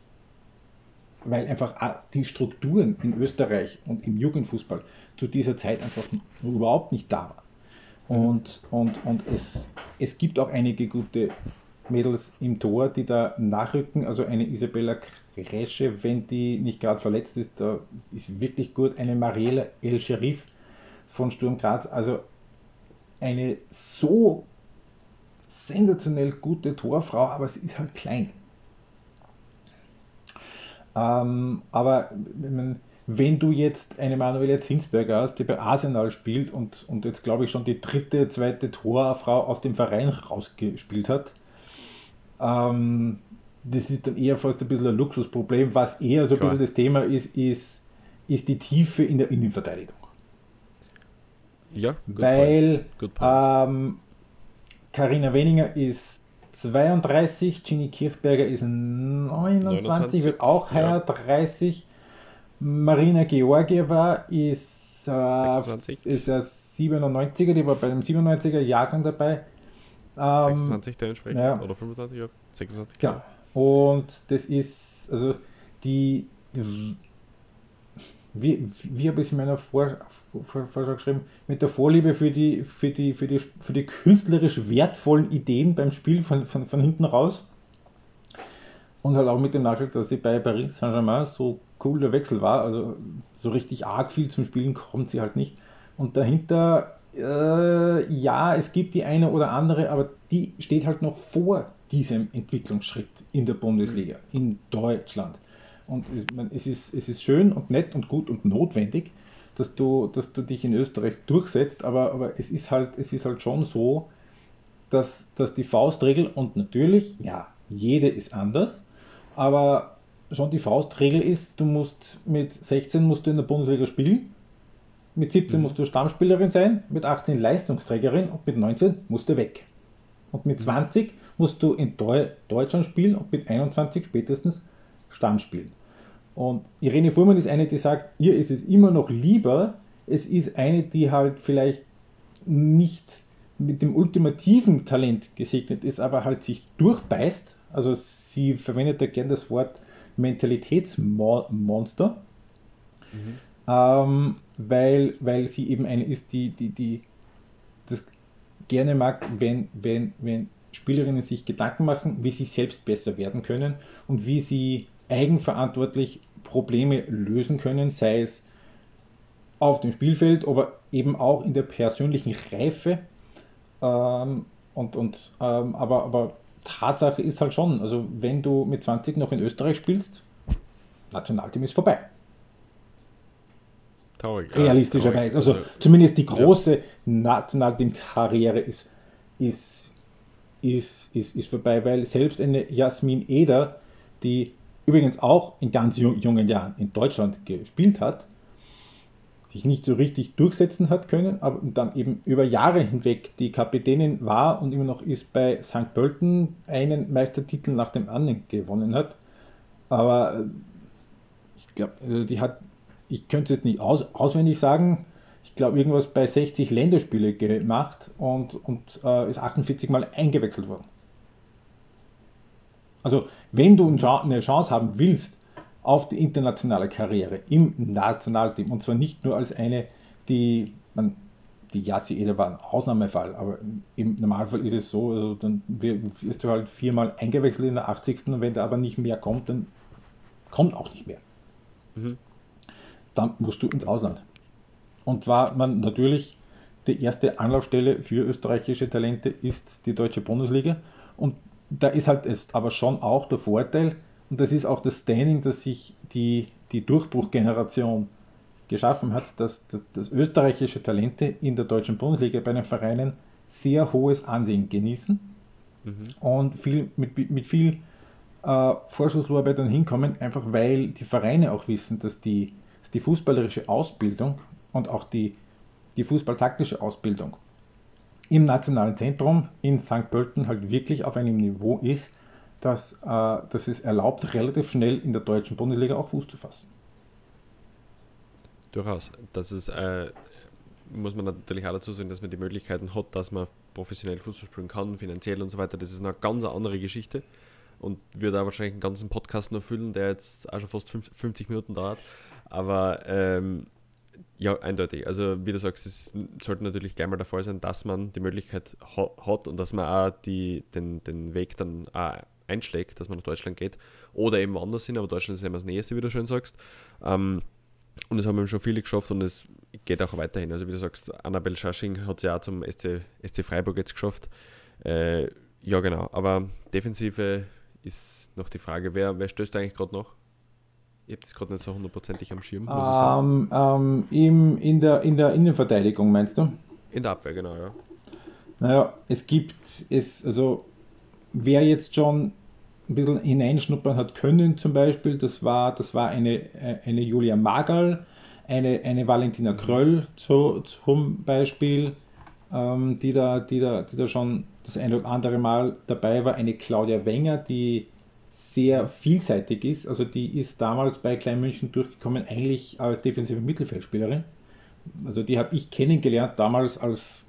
weil einfach die Strukturen in Österreich und im Jugendfußball zu dieser Zeit einfach überhaupt nicht da waren. Und, und, und es, es gibt auch einige gute Mädels im Tor, die da nachrücken. Also eine Isabella Kresche, wenn die nicht gerade verletzt ist, da ist wirklich gut. Eine Mariela El Sherif von Sturm Graz. Also eine so sensationell gute Torfrau, aber sie ist halt klein. Ähm, aber wenn du jetzt eine Manuela Zinsberger hast, die bei Arsenal spielt und, und jetzt glaube ich schon die dritte, zweite Torfrau aus dem Verein rausgespielt hat, ähm, das ist dann eher fast ein bisschen ein Luxusproblem. Was eher so ein bisschen das Thema ist, ist, ist die Tiefe in der Innenverteidigung. Ja, weil Karina ähm, Weninger ist 32, Ginny Kirchberger ist 29, 29. wird auch heuer ja. 30. Marina Georgieva ist, äh, ist ein 97er, die war bei dem 97er Jahrgang dabei. Ähm, 26 dementsprechend, ja. oder 25, ja, 26. Ja. Und das ist, also die, die wie, wie habe ich es in meiner Vor, Vor, Vorschau geschrieben, mit der Vorliebe für die, für die, für die, für die künstlerisch wertvollen Ideen beim Spiel von, von, von hinten raus. Und halt auch mit dem Nachdruck, dass sie bei Paris Saint-Germain so cool der Wechsel war. Also so richtig arg viel zum Spielen kommt sie halt nicht. Und dahinter, äh, ja, es gibt die eine oder andere, aber die steht halt noch vor diesem Entwicklungsschritt in der Bundesliga, in Deutschland. Und es ist, es ist schön und nett und gut und notwendig, dass du, dass du dich in Österreich durchsetzt, aber, aber es, ist halt, es ist halt schon so, dass, dass die Faustregel, und natürlich, ja, jede ist anders, aber schon die Faustregel ist, du musst mit 16 musst du in der Bundesliga spielen, mit 17 mhm. musst du Stammspielerin sein, mit 18 Leistungsträgerin und mit 19 musst du weg. Und mit 20 musst du in Deutschland spielen und mit 21 spätestens Stamm spielen. Und Irene Fuhrmann ist eine, die sagt, ihr ist es immer noch lieber, es ist eine, die halt vielleicht nicht mit dem ultimativen Talent gesegnet ist, aber halt sich durchbeißt. Also sie verwendet da gern das Wort Mentalitätsmonster, mhm. Ähm, weil, weil sie eben eine ist, die, die, die das gerne mag, wenn, wenn, wenn Spielerinnen sich Gedanken machen, wie sie selbst besser werden können und wie sie eigenverantwortlich Probleme lösen können, sei es auf dem Spielfeld, aber eben auch in der persönlichen Reife Ähm, und, und, ähm, aber, aber Tatsache ist halt schon, also wenn du mit 20 noch in Österreich spielst, Nationalteam ist vorbei. Traurig. Realistischerweise. Also, also zumindest die große ja. Nationalteam-Karriere ist, ist, ist, ist, ist vorbei, weil selbst eine Jasmin Eder, die übrigens auch in ganz jungen Jahren in Deutschland gespielt hat, sich nicht so richtig durchsetzen hat können, aber dann eben über Jahre hinweg die Kapitänin war und immer noch ist bei St. Pölten einen Meistertitel nach dem anderen gewonnen hat. Aber äh, ich glaube, also die hat, ich könnte es jetzt nicht aus, auswendig sagen, ich glaube irgendwas bei 60 Länderspiele gemacht und, und äh, ist 48 Mal eingewechselt worden. Also wenn du eine Chance haben willst, auf die internationale Karriere im Nationalteam. Und zwar nicht nur als eine, die man die Yassi Eder war ein Ausnahmefall, aber im Normalfall ist es so, also dann wirst du halt viermal eingewechselt in der 80. und wenn da aber nicht mehr kommt, dann kommt auch nicht mehr. Mhm. Dann musst du ins Ausland. Und zwar man natürlich die erste Anlaufstelle für österreichische Talente ist die deutsche Bundesliga und da ist halt jetzt aber schon auch der Vorteil, und das ist auch das Standing, das sich die, die Durchbruchgeneration geschaffen hat, dass, dass, dass, österreichische Talente in der deutschen Bundesliga bei den Vereinen sehr hohes Ansehen genießen mhm. und viel, mit, mit viel äh, dann hinkommen, einfach weil die Vereine auch wissen, dass die, die fußballerische Ausbildung und auch die, die fußballtaktische Ausbildung im nationalen Zentrum in St. Pölten halt wirklich auf einem Niveau ist, dass, äh, dass es erlaubt, relativ schnell in der deutschen Bundesliga auch Fuß zu fassen. Durchaus. Das ist, äh, muss man natürlich auch dazu sagen, dass man die Möglichkeiten hat, dass man professionell Fußball spielen kann, finanziell und so weiter. Das ist eine ganz andere Geschichte und würde auch wahrscheinlich einen ganzen Podcast noch füllen, der jetzt auch schon fast 50 Minuten dauert. Aber ähm, ja, eindeutig. Also wie du sagst, es sollte natürlich gleich mal der Fall sein, dass man die Möglichkeit ha hat und dass man auch die, den, den Weg dann auch einschlägt, dass man nach Deutschland geht oder eben woanders hin, aber Deutschland ist immer das Nächste, wie du schön sagst. Ähm, und das haben eben schon viele geschafft und es geht auch weiterhin. Also wie du sagst, Annabel Schasching hat es ja auch zum SC, SC Freiburg jetzt geschafft. Äh, ja genau, aber Defensive ist noch die Frage, wer, wer stößt eigentlich gerade noch? Ich habe das gerade nicht so hundertprozentig am Schirm. Ähm, ähm, im, in, der, in der Innenverteidigung meinst du? In der Abwehr, genau, ja. Naja, es gibt, es, also wer jetzt schon ein bisschen hineinschnuppern hat können, zum Beispiel, das war, das war eine, eine Julia Magal, eine, eine Valentina Kröll zu, zum Beispiel, ähm, die, da, die, da, die da schon das ein oder andere Mal dabei war, eine Claudia Wenger, die sehr vielseitig ist. Also die ist damals bei Klein München durchgekommen, eigentlich als defensive Mittelfeldspielerin. Also die habe ich kennengelernt damals als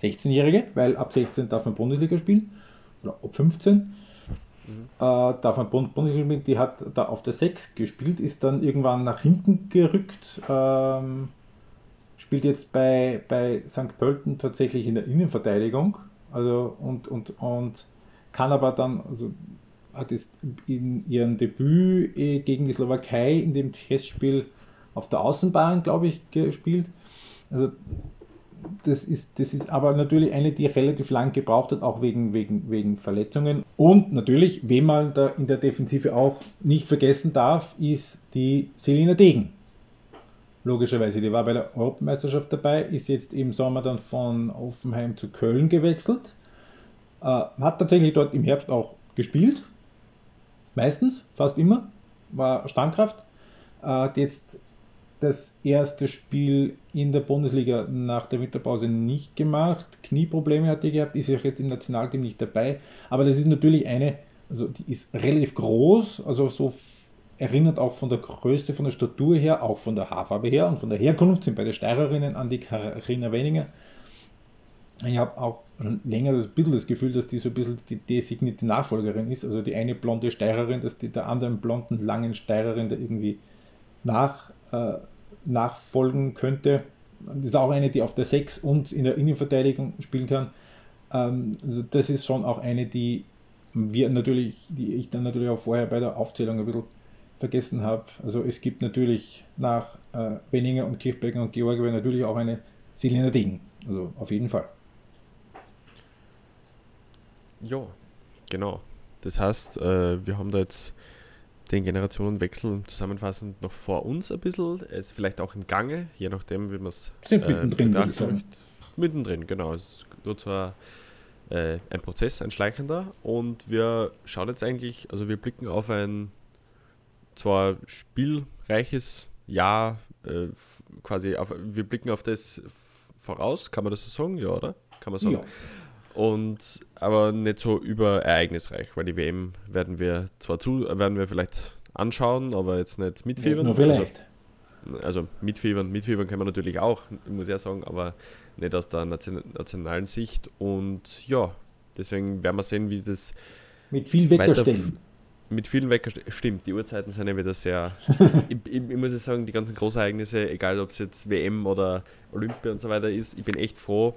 16-Jährige, weil ab 16 darf man Bundesliga spielen, oder ab 15 mhm. äh, darf man Bundesliga spielen. Die hat da auf der 6 gespielt, ist dann irgendwann nach hinten gerückt, ähm, spielt jetzt bei, bei St. Pölten tatsächlich in der Innenverteidigung also und, und, und kann aber dann, also hat jetzt in ihrem Debüt eh gegen die Slowakei in dem Testspiel auf der Außenbahn, glaube ich, gespielt. Also das ist, das ist aber natürlich eine, die relativ lang gebraucht hat, auch wegen, wegen, wegen Verletzungen. Und natürlich, wen man da in der Defensive auch nicht vergessen darf, ist die Selina Degen logischerweise. Die war bei der Europameisterschaft dabei, ist jetzt im Sommer dann von Offenheim zu Köln gewechselt. Äh, hat tatsächlich dort im Herbst auch gespielt. Meistens, fast immer. War Stammkraft. Äh, jetzt das erste Spiel in der Bundesliga nach der Winterpause nicht gemacht. Knieprobleme hat die gehabt, ist auch jetzt im Nationalteam nicht dabei. Aber das ist natürlich eine, also die ist relativ groß, also so erinnert auch von der Größe, von der Statur her, auch von der Haarfarbe her und von der Herkunft sind beide Steirerinnen an die Karina Wenninger. Ich habe auch schon länger das, bisschen das Gefühl, dass die so ein bisschen die designierte Nachfolgerin ist. Also die eine blonde Steirerin, dass die der anderen blonden, langen Steirerin da irgendwie nach, äh, nachfolgen könnte. Das ist auch eine, die auf der 6 und in der Innenverteidigung spielen kann. Ähm, also das ist schon auch eine, die wir natürlich, die ich dann natürlich auch vorher bei der Aufzählung ein bisschen vergessen habe. Also es gibt natürlich nach äh, Benninger und Kirchberger und Georg natürlich auch eine Selina Degen. Also auf jeden Fall. Ja, genau. Das heißt, äh, wir haben da jetzt den Generationenwechsel zusammenfassend noch vor uns ein bisschen. Es ist vielleicht auch im Gange, je nachdem, wie man es Sind mittendrin, möchte. Mittendrin, genau. Es ist nur zwar äh, ein Prozess, ein schleichender. Und wir schauen jetzt eigentlich, also wir blicken auf ein zwar spielreiches Jahr, äh, quasi auf, wir blicken auf das voraus, kann man das so sagen? Ja, oder? Kann man sagen. Ja. Und aber nicht so überereignisreich, weil die WM werden wir zwar zu, werden wir vielleicht anschauen, aber jetzt nicht mitfiebern. Nur vielleicht. Also, also mitfiebern, mitfiebern kann man natürlich auch, muss ich ja sagen, aber nicht aus der nation nationalen Sicht. Und ja, deswegen werden wir sehen, wie das Mit viel Weckerstellen. mit vielen Wecker stimmt. Die Uhrzeiten sind ja wieder sehr. ich, ich, ich muss ja sagen, die ganzen Großereignisse, egal ob es jetzt WM oder Olympia und so weiter ist, ich bin echt froh,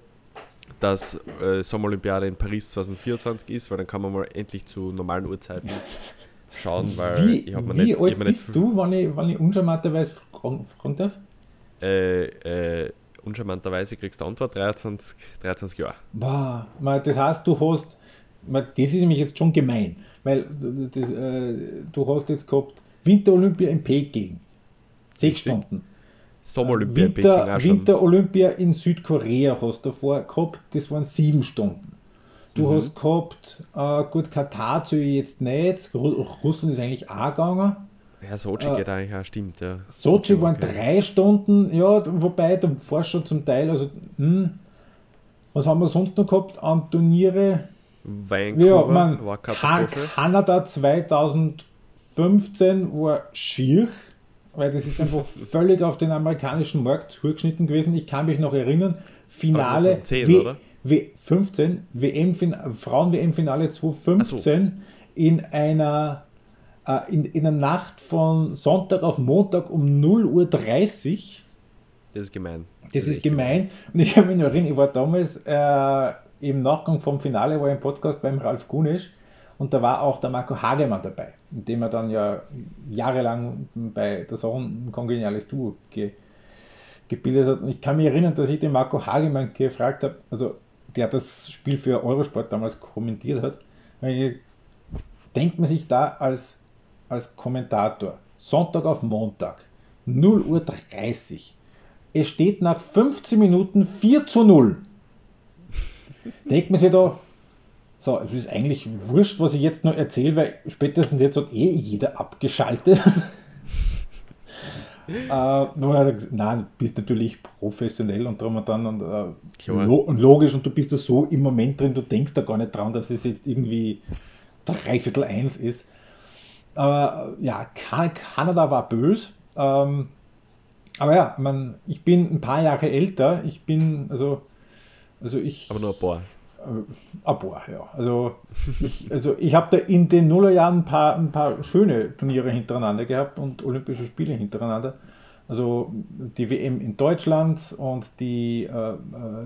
dass äh, Sommerolympiade in Paris 2024 ist, weil dann kann man mal endlich zu normalen Uhrzeiten schauen, weil Wie, ich habe mir wie nicht, ich alt mir nicht bist du, wenn ich, wenn ich uncharmanterweise fragen, fragen darf? äh, äh, uncharmanterweise kriegst du Antwort 23, 23 Jahre. Boah, das heißt, du hast, das ist nämlich jetzt schon gemein, weil du- das, äh, du hast jetzt gehabt Winterolympia in Peking, sechs. Stunden. Sommerolympia in Peking Winter, auch schon. Winterolympia in Südkorea hast du davor gehabt, das waren sieben Stunden. Du Mhm. hast gehabt, äh, gut, Katar ich jetzt nicht, Ru Russland ist eigentlich auch gegangen. Ja, Sochi Äh, geht eigentlich auch, stimmt, ja. Sochi waren okay. drei Stunden, ja, wobei du warst schon zum Teil, also, hm, was haben wir sonst noch gehabt an Turniere? Vancouver Ja, man, war Katastrophe. Kanada 2015 war schier, weil das ist einfach völlig auf den amerikanischen Markt zugeschnitten gewesen. Ich kann mich noch erinnern, Finale Aber 2010, W- oder? W 15, WM Frauen-WM-Finale 2015 in einer äh, in, in der Nacht von Sonntag auf Montag um 0.30 Uhr. Das ist gemein. Das ist echt gemein. Und ich habe mich noch erinnert, ich war damals äh, im Nachgang vom Finale, war ich im Podcast beim Ralf Gunisch und da war auch der Marco Hagemann dabei, dem er dann ja jahrelang bei der Sache ein kongeniales Duo ge gebildet hat. Und ich kann mich erinnern, dass ich den Marco Hagemann gefragt habe, also der das Spiel für Eurosport damals kommentiert hat, denkt man sich da als, als Kommentator Sonntag auf Montag 0 Uhr 30 es steht nach 15 Minuten 4 zu 0. Denkt man sich da, so, es ist eigentlich wurscht, was ich jetzt noch erzähle, weil spätestens jetzt hat eh jeder abgeschaltet. äh, gesagt, nein, du bist natürlich professionell und drum und dann und, äh, lo und logisch und du bist da so im Moment drin, du denkst da gar nicht dran, dass es jetzt irgendwie dreiviertel eins ist. Aber äh, ja, kan Kanada war böse. Ähm, aber ja, man, ich bin ein paar Jahre älter. Ich bin, also, also ich. Aber nur ein paar. Äh, paar, ja. Also ich, also ich habe da in den Nullerjahren ein paar, ein paar schöne Turniere hintereinander gehabt und Olympische Spiele hintereinander. Also die WM in Deutschland und die, äh, äh,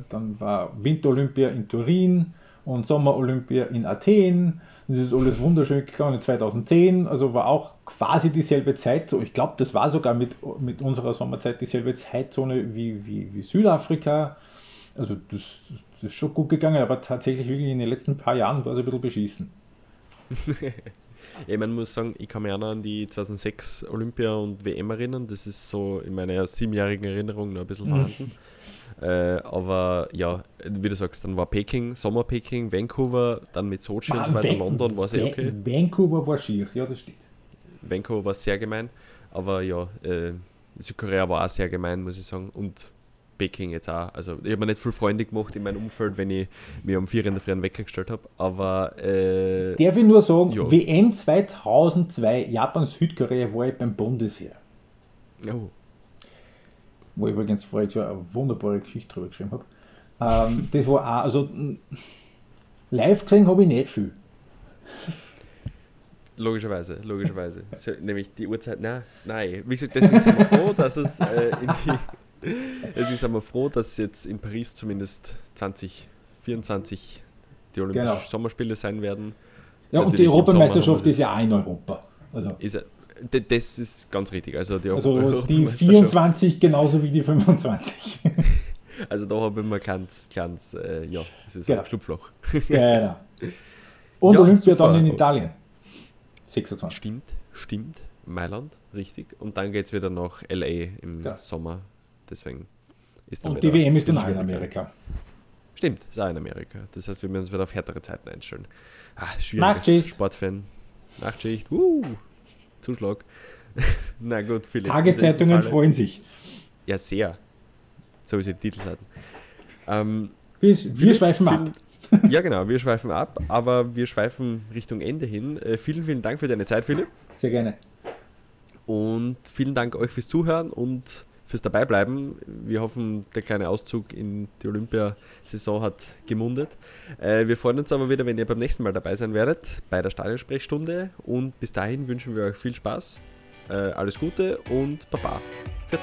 dann war Winterolympia in Turin und Sommerolympia in Athen. Das ist alles wunderschön gegangen 2010, also war auch quasi dieselbe Zeit. Ich glaube, das war sogar mit, mit unserer Sommerzeit dieselbe Zeitzone wie, wie, wie Südafrika. Also das, das ist schon gut gegangen, aber tatsächlich wirklich in den letzten paar Jahren war es ein bisschen beschissen. Ja, man muss sagen, ich kann mich auch noch an die 2006 Olympia und WM erinnern. Das ist so in meiner siebenjährigen Erinnerung noch ein bisschen vorhanden. Äh, aber ja, wie du sagst, dann war Peking, Sommer Peking, Vancouver, dann mit Sochi und so weiter, Van- London war es eh Van- okay. Vancouver war schier, ja, das stimmt. Vancouver war sehr gemein, aber ja, äh, Südkorea war auch sehr gemein, muss ich sagen. Und Peking jetzt auch. Also ich habe mir nicht viel Freunde gemacht in meinem Umfeld, wenn ich mir um vier in der Früh einen Wecker gestellt habe. Aber äh, Darf ich nur sagen, Ja. WM 2002, Japan-Südkorea war ich beim Bundesheer. oh, wo ich übrigens vorher schon eine wunderbare Geschichte drüber geschrieben habe. Ähm, das war auch, also live gesehen habe ich nicht viel. logischerweise, logischerweise. Nämlich die Uhrzeit, nein, nein. Wie gesagt, deswegen sind wir froh, dass es äh, in die, deswegen sind wir froh, dass jetzt in Paris zumindest 2024 die Olympischen Genau. Sommerspiele sein werden. Ja, und Natürlich die im Sommer Europameisterschaft haben wir ist ja auch in Europa. Also, Ist das ist ganz richtig. Also die, also die Europameisterschaft- 24 genauso wie die 25. Also da habe ich mir ein kleines, äh, ja, es ist Genau. ein Schlupfloch. genau. Und Ja, Olympia dann in Italien. 26. Stimmt, stimmt. Mailand, richtig. Und dann geht es wieder nach LA im Ja. Sommer. Deswegen ist Und die WM ist dann wieder auch in. Amerika. Stimmt, ist auch in Amerika. Das heißt, wir müssen uns wieder auf härtere Zeiten einstellen. Ah, schwierig. Sportfan. Nachtschicht. Uh, Zuschlag. Na gut, Philipp. Tageszeitungen freuen sich. Ja, sehr. So wie sie die Titelseiten. Ähm, wir Philipp, schweifen ab. Ja, genau, wir schweifen ab, aber wir schweifen Richtung Ende hin. Äh, vielen, vielen Dank für deine Zeit, Philipp. Sehr gerne. Und vielen Dank euch fürs Zuhören und fürs Dabeibleiben. Wir hoffen, der kleine Auszug in die Olympiasaison hat gemundet. Äh, wir freuen uns aber wieder, wenn ihr beim nächsten Mal dabei sein werdet bei der Stadionsprechstunde. Und bis dahin wünschen wir euch viel Spaß, äh, alles Gute und Baba. Für.